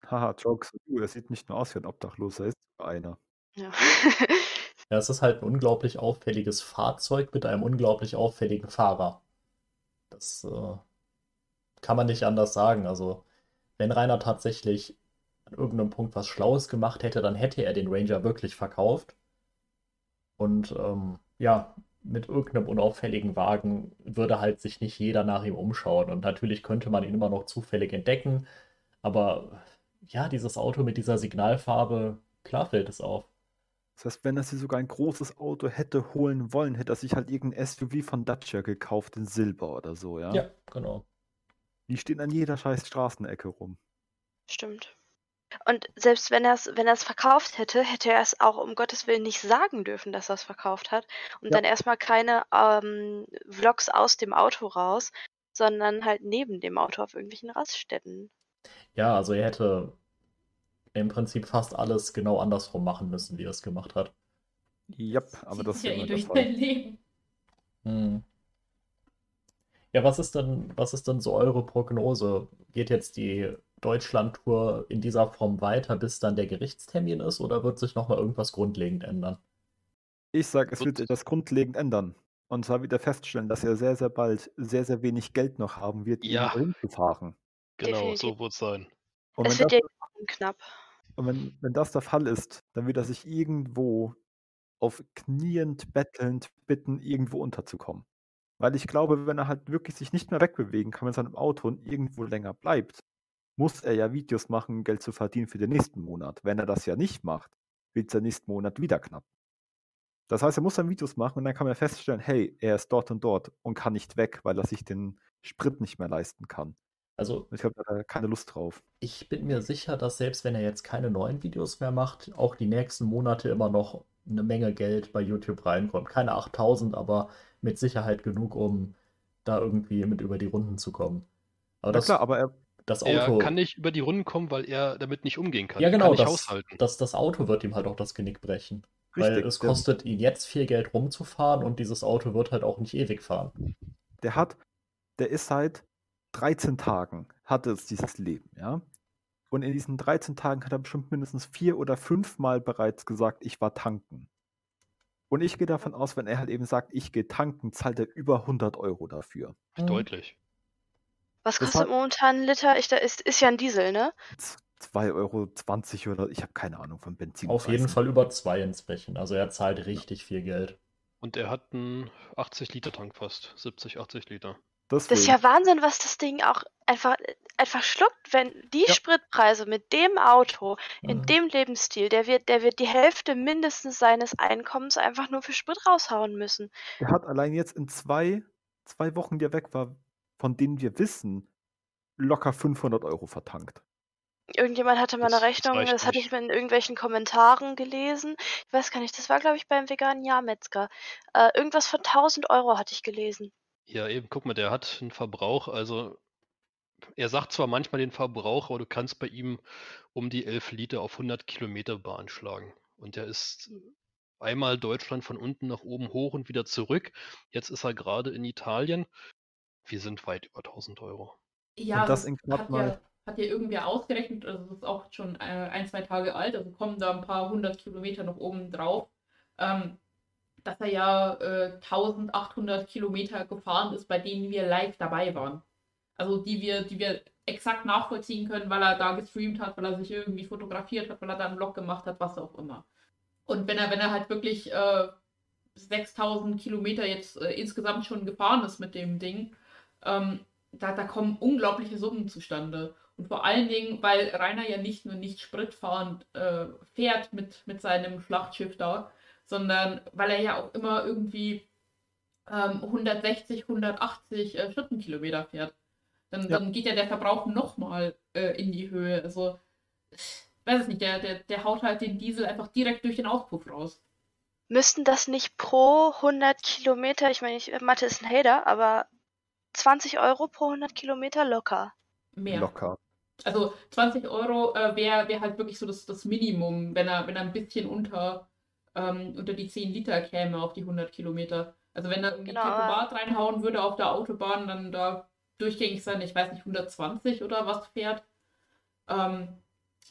Haha, Jokes. Uh, er sieht nicht nur aus wie ein Obdachloser, er ist einer. Ja. Ja, es ist halt ein unglaublich auffälliges Fahrzeug mit einem unglaublich auffälligen Fahrer. Das äh, kann man nicht anders sagen. Also, wenn Rainer tatsächlich an irgendeinem Punkt was Schlaues gemacht hätte, dann hätte er den Ranger wirklich verkauft. Und ähm, ja, mit irgendeinem unauffälligen Wagen würde halt sich nicht jeder nach ihm umschauen. Und natürlich könnte man ihn immer noch zufällig entdecken. Aber ja, dieses Auto mit dieser Signalfarbe, klar fällt es auf. Das heißt, wenn er sich sogar ein großes Auto hätte holen wollen, hätte er sich halt irgendein SUV von Dacia gekauft in Silber oder so, ja? Ja, genau. Die stehen an jeder scheiß Straßenecke rum. Stimmt. Und selbst wenn er es wenn er's verkauft hätte, hätte er es auch um Gottes Willen nicht sagen dürfen, dass er es verkauft hat. Und Ja. dann erstmal keine ähm, Vlogs aus dem Auto raus, sondern halt neben dem Auto auf irgendwelchen Raststätten. Ja, also er hätte im Prinzip fast alles genau andersrum machen müssen, wie er es gemacht hat. Yep, aber das ist ja ja eh durch sein Leben. Hm. Ja, was ist denn, was ist denn so eure Prognose? Geht jetzt die Deutschland-Tour in dieser Form weiter, bis dann der Gerichtstermin ist, oder wird sich nochmal irgendwas grundlegend ändern? Ich sage, es Wird- etwas grundlegend ändern. Und zwar wird er feststellen, dass er sehr, sehr bald sehr, sehr wenig Geld noch haben wird, Ja. irgendwo hinzufahren. Genau, Definitiv. so wird es sein. Und es wenn wird das, ja knapp. und wenn, wenn das der Fall ist, dann wird er sich irgendwo auf kniend, bettelnd bitten, irgendwo unterzukommen. Weil ich glaube, wenn er halt wirklich sich nicht mehr wegbewegen kann mit seinem Auto und irgendwo länger bleibt, muss er ja Videos machen, um Geld zu verdienen für den nächsten Monat. Wenn er das ja nicht macht, wird der nächsten Monat wieder knapp. Das heißt, er muss dann Videos machen und dann kann man feststellen, hey, er ist dort und dort und kann nicht weg, weil er sich den Sprit nicht mehr leisten kann. Also ich habe da keine Lust drauf. ich bin mir sicher, dass selbst wenn er jetzt keine neuen Videos mehr macht, auch die nächsten Monate immer noch eine Menge Geld bei YouTube reinkommt. Keine 8000, aber mit Sicherheit genug, um da irgendwie mit über die Runden zu kommen. Aber das, klar, aber er, das Er Auto, kann nicht über die Runden kommen, weil er damit nicht umgehen kann. ja Er genau, kann nicht das, haushalten. das, das Auto wird ihm halt auch das Genick brechen. Weil richtig, es der- kostet ihn jetzt viel Geld rumzufahren und dieses Auto wird halt auch nicht ewig fahren. der hat, der ist seit 13 Tagen, hatte es dieses Leben, ja. Und in diesen 13 Tagen hat er bestimmt mindestens vier oder fünf Mal bereits gesagt, ich war tanken. Und ich gehe davon aus, wenn er halt eben sagt, ich gehe tanken, zahlt er über 100 Euro dafür. Mhm. Deutlich. Was Das kostet hat- momentan ein Liter? Ich, da ist, ist ja ein Diesel, ne? 2,20 Euro oder ich habe keine Ahnung von Benzin. Auf jeden Fall über zwei inzwischen. Also er zahlt richtig viel Geld. Und er hat einen 80-Liter-Tank fast. 70, 80 Liter. Das ist ja Wahnsinn, was das Ding auch einfach, einfach schluckt, wenn die Ja. Spritpreise mit dem Auto, in Mhm. dem Lebensstil, der wird, der wird die Hälfte mindestens seines Einkommens einfach nur für Sprit raushauen müssen. Der hat allein jetzt in zwei, zwei Wochen, die er weg war, von denen wir wissen, locker 500 Euro vertankt. Irgendjemand hatte mal Das- eine das Rechnung, reicht das hatte ich in irgendwelchen Kommentaren gelesen. Ich weiß gar nicht, das war, glaube ich, beim veganen Jahrmetzger. Äh, irgendwas von 1000 Euro hatte ich gelesen. Ja, eben, guck mal, der hat einen Verbrauch, also er sagt zwar manchmal den Verbrauch, aber du kannst bei ihm um die 11 Liter auf 100 Kilometer beanschlagen. Und der ist einmal Deutschland von unten nach oben hoch und wieder zurück. Jetzt ist er gerade in Italien. Wir sind weit über 1000 Euro. Ja, Und das das in knapp hat, mal- ja, hat ja irgendwer ausgerechnet, also das ist auch schon äh, ein, zwei Tage alt, also kommen da ein paar hundert Kilometer noch oben drauf, ähm, dass er ja äh, 1800 Kilometer gefahren ist, bei denen wir live dabei waren. Also die wir, die wir exakt nachvollziehen können, weil er da gestreamt hat, weil er sich irgendwie fotografiert hat, weil er da einen Vlog gemacht hat, was auch immer. Und wenn er, wenn er halt wirklich äh, 6000 Kilometer jetzt äh, insgesamt schon gefahren ist mit dem Ding, ähm, da, da kommen unglaubliche Summen zustande. Und vor allen Dingen, weil Rainer ja nicht nur nicht spritfahrend äh, fährt mit, mit seinem Schlachtschiff da, sondern weil er ja auch immer irgendwie ähm, 160, 180 äh, Stundenkilometer fährt. Dann, Ja. dann geht ja der Verbrauch nochmal äh, in die Höhe. Also, ich weiß es nicht, der, der, der haut halt den Diesel einfach direkt durch den Auspuff raus. Müssten das nicht pro 100 Kilometer, ich meine, ich, Mathe ist ein Hater, aber 20 Euro pro 100 Kilometer locker. Mehr. Locker. Also 20 Euro äh, wäre wär halt wirklich so das, das Minimum, wenn er, wenn er ein bisschen unter, ähm, unter die 10 Liter käme auf die 100 Kilometer. Also wenn er irgendwie Genau, Tempomat reinhauen würde auf der Autobahn, dann da durchgängig sein, ich weiß nicht, 120 oder was fährt, ähm,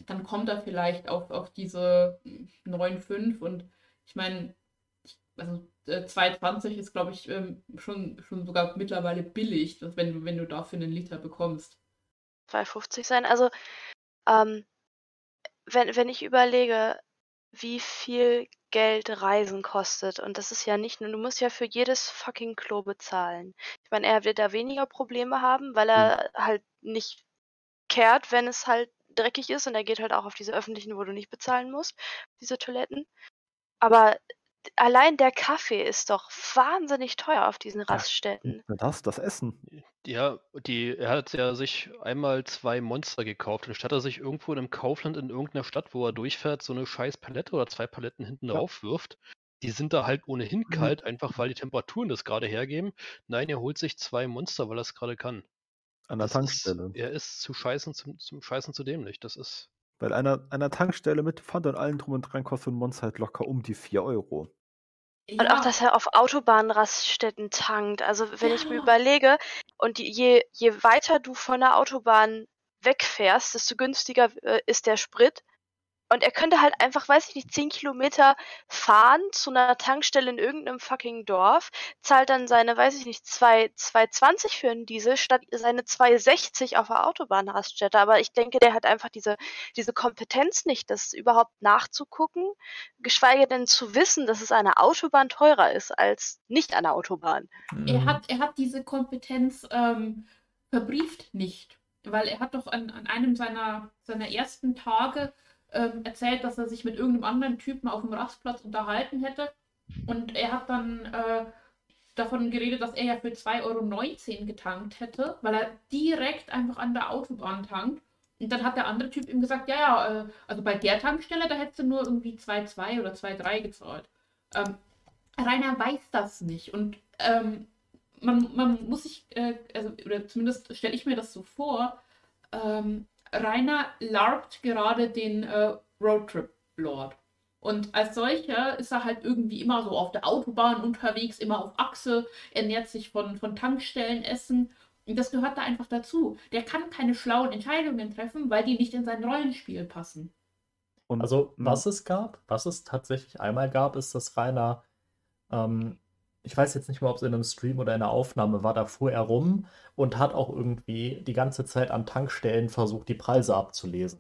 dann kommt er vielleicht auf, auf diese 9,5 und ich meine, also äh, 2,20 ist, glaube ich, ähm, schon, schon sogar mittlerweile billig, wenn, du- wenn du dafür einen Liter bekommst. 2,50 sein. Also, ähm, wenn, wenn ich überlege, wie viel Geld Reisen kostet, und das ist ja nicht nur, du musst ja für jedes fucking Klo bezahlen. Ich meine, er wird da weniger Probleme haben, weil er halt nicht kehrt, wenn es halt dreckig ist und er geht halt auch auf diese öffentlichen, wo du nicht bezahlen musst, diese Toiletten. Aber allein der Kaffee ist doch wahnsinnig teuer auf diesen Raststätten. Das, das Essen. Ja, die, er hat ja sich einmal zwei Monster gekauft. Anstatt er sich irgendwo in einem Kaufland in irgendeiner Stadt, wo er durchfährt, so eine scheiß Palette oder zwei Paletten hinten Ja. drauf wirft. Die sind da halt ohnehin Mhm. kalt, einfach weil die Temperaturen das gerade hergeben. Nein, er holt sich zwei Monster, weil er es gerade kann. An der Das Tankstelle. Ist, er ist zu scheißen, zum, zum Scheißen zu dämlich. Das ist. Bei einer, einer Tankstelle mit Pfand und allem drum und dran kostet ein Monster halt locker um die 4 Euro. Und auch, dass er auf Autobahnraststätten tankt. Also wenn ich mir Ja. überlege, und die, je, je weiter du von der Autobahn wegfährst, desto günstiger äh, ist der Sprit. Und er könnte halt einfach, weiß ich nicht, 10 Kilometer fahren zu einer Tankstelle in irgendeinem fucking Dorf, zahlt dann seine, weiß ich nicht, 2 2,20 für einen Diesel statt seine 2,60 auf der Autobahnraststätte. Aber ich denke, der hat einfach diese, diese Kompetenz nicht, das überhaupt nachzugucken, geschweige denn zu wissen, dass es eine Autobahn teurer ist als nicht eine Autobahn. Er Mhm. hat, er hat diese Kompetenz ähm, verbrieft nicht, weil er hat doch an, an einem seiner, seiner ersten Tage ähm, erzählt, dass er sich mit irgendeinem anderen Typen auf dem Rastplatz unterhalten hätte. Und er hat dann äh, davon geredet, dass er ja für 2,19 Euro getankt hätte, weil er direkt einfach an der Autobahn tankt. Und dann hat der andere Typ ihm gesagt, ja, ja, äh, also bei der Tankstelle, da hättest du nur irgendwie 2,2 oder 2,3 gezahlt. Ähm, Rainer weiß das nicht. Und ähm, man, man muss sich, äh, also, oder zumindest stelle ich mir das so vor, ähm, Rainer larpt gerade den äh, Roadtrip-Lord. Und als solcher ist er halt irgendwie immer so auf der Autobahn unterwegs, immer auf Achse, ernährt sich von, von Tankstellenessen. Und das gehört da einfach dazu. Der kann keine schlauen Entscheidungen treffen, weil die nicht in sein Rollenspiel passen. Und Also, Mhm. was es gab, was es tatsächlich einmal gab, ist, dass Rainer, ähm, ich weiß jetzt nicht mehr, ob es in einem Stream oder in einer Aufnahme war, da fuhr er rum und hat auch irgendwie die ganze Zeit an Tankstellen versucht, die Preise abzulesen.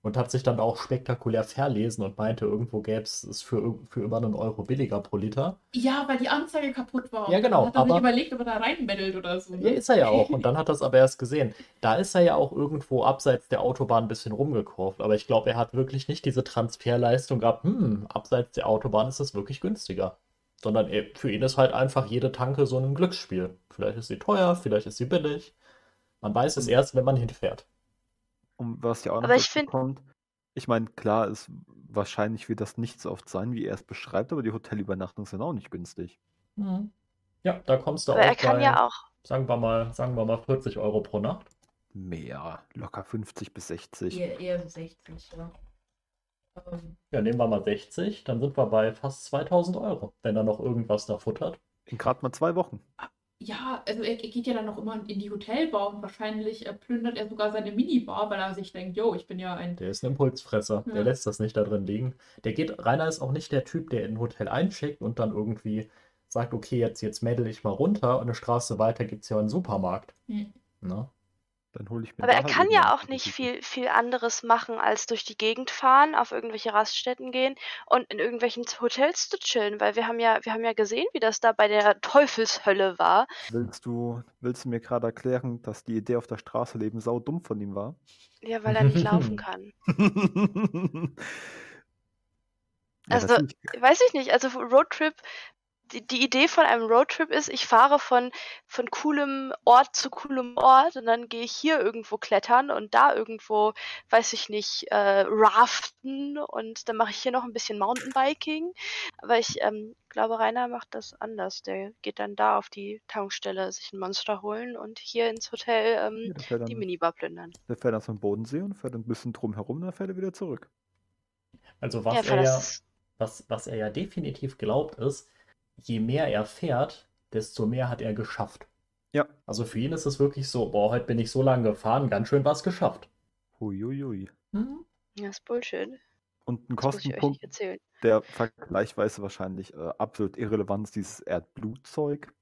Und hat sich dann auch spektakulär verlesen und meinte, irgendwo gäbe es es für, für über einen Euro billiger pro Liter. Ja, weil die Anzeige kaputt war. Ja, genau, Hat er aber- überlegt, ob er da reinmeddelt oder so. Ja, Ne? ist er ja auch. Und dann hat er es aber erst gesehen. Da ist er ja auch irgendwo abseits der Autobahn ein bisschen rumgekurvt. Aber ich glaube, er hat wirklich nicht diese Transferleistung gehabt, hm, abseits der Autobahn ist es wirklich günstiger. Sondern er, für ihn ist halt einfach jede Tanke so ein Glücksspiel. Vielleicht ist sie teuer, vielleicht ist sie billig. Man weiß es erst, wenn man hinfährt. um was ja auch noch Aber ich kommt, ich meine, klar ist, wahrscheinlich wird das nicht so oft sein, wie er es beschreibt, aber die Hotelübernachtungen sind auch nicht günstig. Ja, da kommst du Aber auch er kann bei, ja auch, sagen wir mal, sagen wir mal 40 Euro pro Nacht. Mehr, locker 50 bis 60. Eher, eher so 60, ja. Ja, nehmen wir mal 60, dann sind wir bei fast 2000 Euro, wenn er noch irgendwas da futtert. In gerade mal zwei Wochen. ja, also er, er geht ja dann noch immer in die Hotelbar und wahrscheinlich äh, plündert er sogar seine Minibar, weil er sich denkt, yo, ich bin ja ein. Der ist ein Impulsfresser, der Ja. lässt das nicht da drin liegen. Der geht, Rainer ist auch nicht der Typ, der in ein Hotel eincheckt und dann irgendwie sagt, okay, jetzt, jetzt mädel ich mal runter und eine Straße weiter gibt es ja einen Supermarkt. Hm. Ne? Dann hole ich mir aber er halt kann ja auch nicht viel, viel anderes machen, als durch die Gegend fahren, auf irgendwelche Raststätten gehen und in irgendwelchen Hotels zu chillen, weil wir haben ja, wir haben ja gesehen, wie das da bei der Teufelshölle war. Willst du, willst du mir gerade erklären, dass die Idee auf der Straße leben sau dumm von ihm war? Ja, weil er nicht laufen kann. ja, Also. Weiß ich nicht, also Roadtrip die, die Idee von einem Roadtrip ist, ich fahre von, von coolem Ort zu coolem Ort und dann gehe ich hier irgendwo klettern und da irgendwo, weiß ich nicht, äh, raften und dann mache ich hier noch ein bisschen Mountainbiking. Aber ich ähm, glaube, Rainer macht das anders. Der geht dann da auf die Tankstelle sich ein Monster holen und hier ins Hotel ähm, Ja, fährt die dann, Minibar plündern. der fährt dann zum Bodensee und fährt ein bisschen drum herum, dann fährt er wieder zurück. Also Ja, was für er ja, was, was er ja definitiv glaubt ist, je mehr er fährt, desto mehr hat er geschafft. Ja. Also für ihn ist es wirklich so, boah, heute bin ich so lange gefahren, ganz schön was geschafft. Huiuiui. Mhm. ja, ist Bullshit. Und ein Das Kostenpunkt, der vergleichsweise wahrscheinlich äh, absolut irrelevant ist, dieses Erdblutzeug.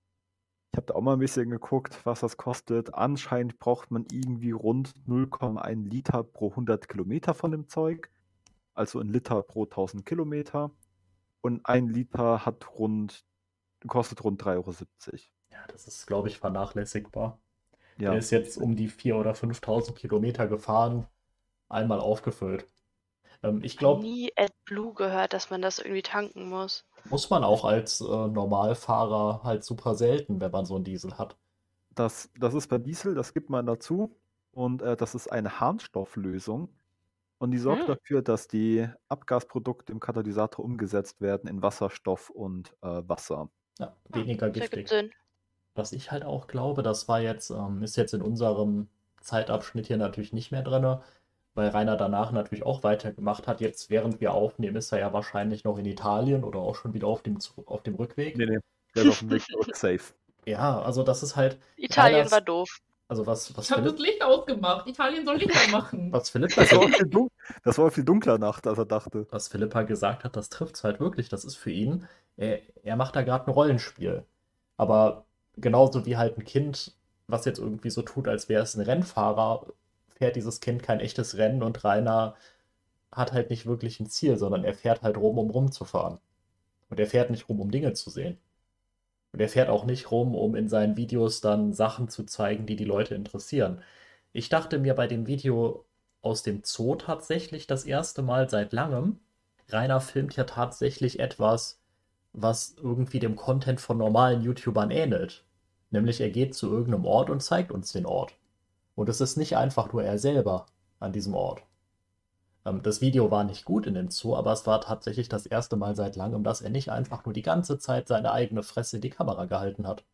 Ich habe da auch mal ein bisschen geguckt, was das kostet. Anscheinend braucht man irgendwie rund 0,1 Liter pro 100 Kilometer von dem Zeug. Also ein Liter pro 1000 Kilometer. Und ein Liter hat rund, kostet rund 3,70 Euro. Ja, das ist, glaube ich, vernachlässigbar. Ja, Der ist jetzt um die 4.000 oder 5.000 Kilometer gefahren, einmal aufgefüllt. Ähm, ich glaube, Nie AdBlue gehört, dass man das irgendwie tanken muss. muss man auch als äh, Normalfahrer halt super selten, wenn man so einen Diesel hat. das, das ist bei Diesel, das gibt man dazu. Und äh, das ist eine Harnstofflösung. Und die sorgt Hm. dafür, dass die Abgasprodukte im Katalysator umgesetzt werden in Wasserstoff und äh, Wasser. Ja, weniger giftig. Was ich halt auch glaube, das war jetzt, ähm, ist jetzt in unserem Zeitabschnitt hier natürlich nicht mehr drin, weil Rainer danach natürlich auch weitergemacht hat. Jetzt, während wir aufnehmen, ist er ja wahrscheinlich noch in Italien oder auch schon wieder auf dem, auf dem Rückweg. Nee, nee, der ist auf dem Weg zurück safe. Ja, also das ist halt, Italien Reiners- war doof. Also was, was Ich habe das Licht ausgemacht. Italien soll Licht machen. was Philipp Das war, viel das war viel dunkler Nacht, als er dachte. was Philippa gesagt hat, das trifft es halt wirklich. Das ist für ihn, er, er macht da gerade ein Rollenspiel. Aber genauso wie halt ein Kind, was jetzt irgendwie so tut, als wäre es ein Rennfahrer, fährt dieses Kind kein echtes Rennen und Rainer hat halt nicht wirklich ein Ziel, sondern er fährt halt rum, um rumzufahren. Und er fährt nicht rum, um Dinge zu sehen. Und er fährt auch nicht rum, um in seinen Videos dann Sachen zu zeigen, die die Leute interessieren. Ich dachte mir bei dem Video aus dem Zoo tatsächlich das erste Mal seit langem, Rainer filmt ja tatsächlich etwas, was irgendwie dem Content von normalen YouTubern ähnelt. Nämlich er geht zu irgendeinem Ort und zeigt uns den Ort. Und es ist nicht einfach nur er selber an diesem Ort. Ähm, das Video war nicht gut in dem Zoo, aber es war tatsächlich das erste Mal seit langem, dass er nicht einfach nur die ganze Zeit seine eigene Fresse in die Kamera gehalten hat,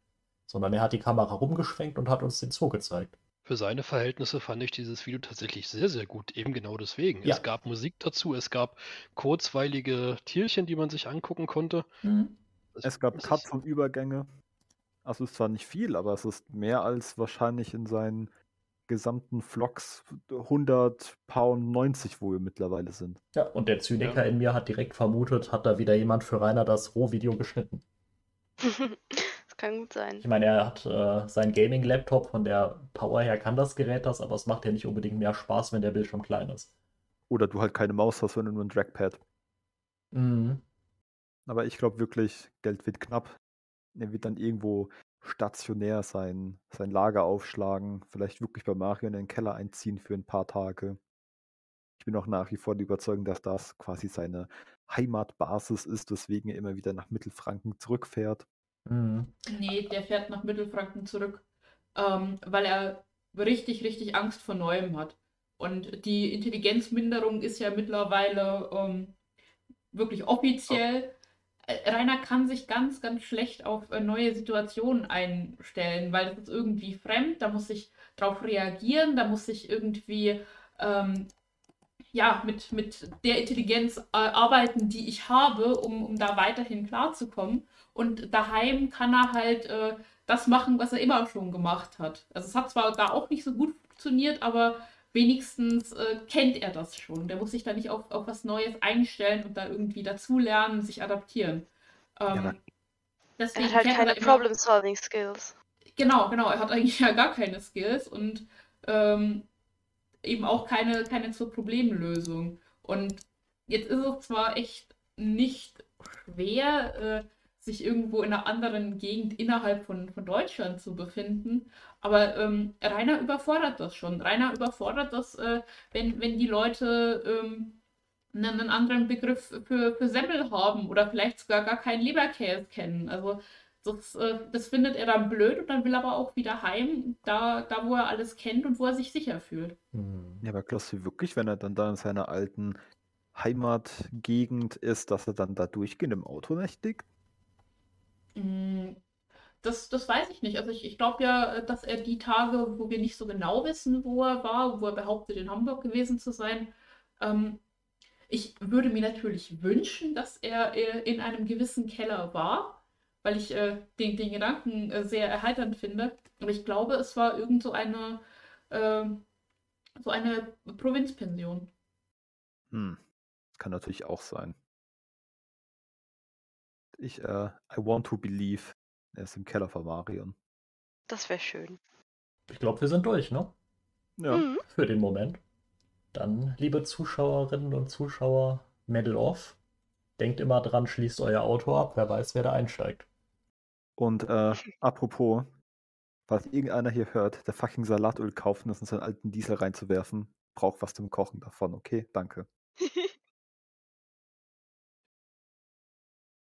sondern er hat die Kamera rumgeschwenkt und hat uns den Zoo gezeigt. Für seine Verhältnisse fand ich dieses Video tatsächlich sehr, sehr gut. Eben genau deswegen. Ja. Es gab Musik dazu, es gab kurzweilige Tierchen, die man sich angucken konnte. Es- Es gab Cuts und Übergänge. Also es ist zwar nicht viel, aber es ist mehr als wahrscheinlich in seinen gesamten Vlogs 100 Pound 90, wo wir mittlerweile sind. Ja, und der Zyniker Ja. in mir hat direkt vermutet, hat da wieder jemand für Rainer das Rohvideo geschnitten. das kann gut sein. Ich meine, er hat äh, seinen Gaming-Laptop, von der Power her kann das Gerät das, aber es macht ja nicht unbedingt mehr Spaß, wenn der Bildschirm klein ist. Oder du halt keine Maus hast, sondern nur ein Trackpad. Mhm. Aber ich glaube wirklich, Geld wird knapp. Er wird dann irgendwo stationär sein, sein Lager aufschlagen, vielleicht wirklich bei Mario in den Keller einziehen für ein paar Tage. Ich bin auch nach wie vor die Überzeugung, dass das quasi seine Heimatbasis ist, weswegen er immer wieder nach Mittelfranken zurückfährt. Mhm. Nee, der fährt nach Mittelfranken zurück, ähm, weil er richtig, richtig Angst vor Neuem hat. Und die Intelligenzminderung ist ja mittlerweile ähm, wirklich offiziell. Rainer kann sich ganz, ganz schlecht auf äh, neue Situationen einstellen, weil das ist irgendwie fremd, da muss ich drauf reagieren, da muss ich irgendwie ähm, ja, mit, mit der Intelligenz äh, arbeiten, die ich habe, um, um da weiterhin klarzukommen. Und daheim kann er halt äh, das machen, was er immer schon gemacht hat. Also es hat zwar da auch nicht so gut funktioniert, aber wenigstens äh, kennt er das schon. Der muss sich da nicht auf, auf was Neues einstellen und da irgendwie dazulernen, sich adaptieren. Ähm, Er deswegen hat halt er keine Problem-Solving-Skills. Genau, genau. Er hat eigentlich ja gar keine Skills und ähm, eben auch keine, keine zur Problemlösung. Und jetzt ist es zwar echt nicht schwer, äh, sich irgendwo in einer anderen Gegend innerhalb von, von Deutschland zu befinden, aber ähm, Rainer überfordert das schon. Rainer überfordert das, äh, wenn, wenn die Leute ähm, einen, anderen Begriff für, für Semmel haben oder vielleicht sogar gar keinen Leberkäse kennen. Also das, äh, das findet er dann blöd und dann will aber auch wieder heim, da, da wo er alles kennt und wo er sich sicher fühlt. Hm. Ja, aber glaubst wirklich, wenn er dann da in seiner alten Heimatgegend ist, dass er dann da durchgehend im Auto nächtigt? Mm, Das, das weiß ich nicht. Also ich, ich glaube ja, dass er die Tage, wo wir nicht so genau wissen, wo er war, wo er behauptet, in Hamburg gewesen zu sein, ähm, ich würde mir natürlich wünschen, dass er äh, in einem gewissen Keller war, weil ich äh, den, den Gedanken äh, sehr erheiternd finde. Aber ich glaube, es war irgend so eine, äh, so eine Provinzpension. Hm. Kann natürlich auch sein. Ich, äh, I want to believe. Er ist im Keller von Marion. Das wäre schön. Ich glaube, wir sind durch, ne? Ja. Mhm. Für den Moment. Dann, liebe Zuschauerinnen und Zuschauer, Medal off. Denkt immer dran, schließt euer Auto ab. Wer weiß, wer da einsteigt. Und äh, apropos, falls irgendeiner hier hört, der fucking Salatöl kaufen, das in seinen alten Diesel reinzuwerfen, braucht was zum Kochen davon, okay? Danke.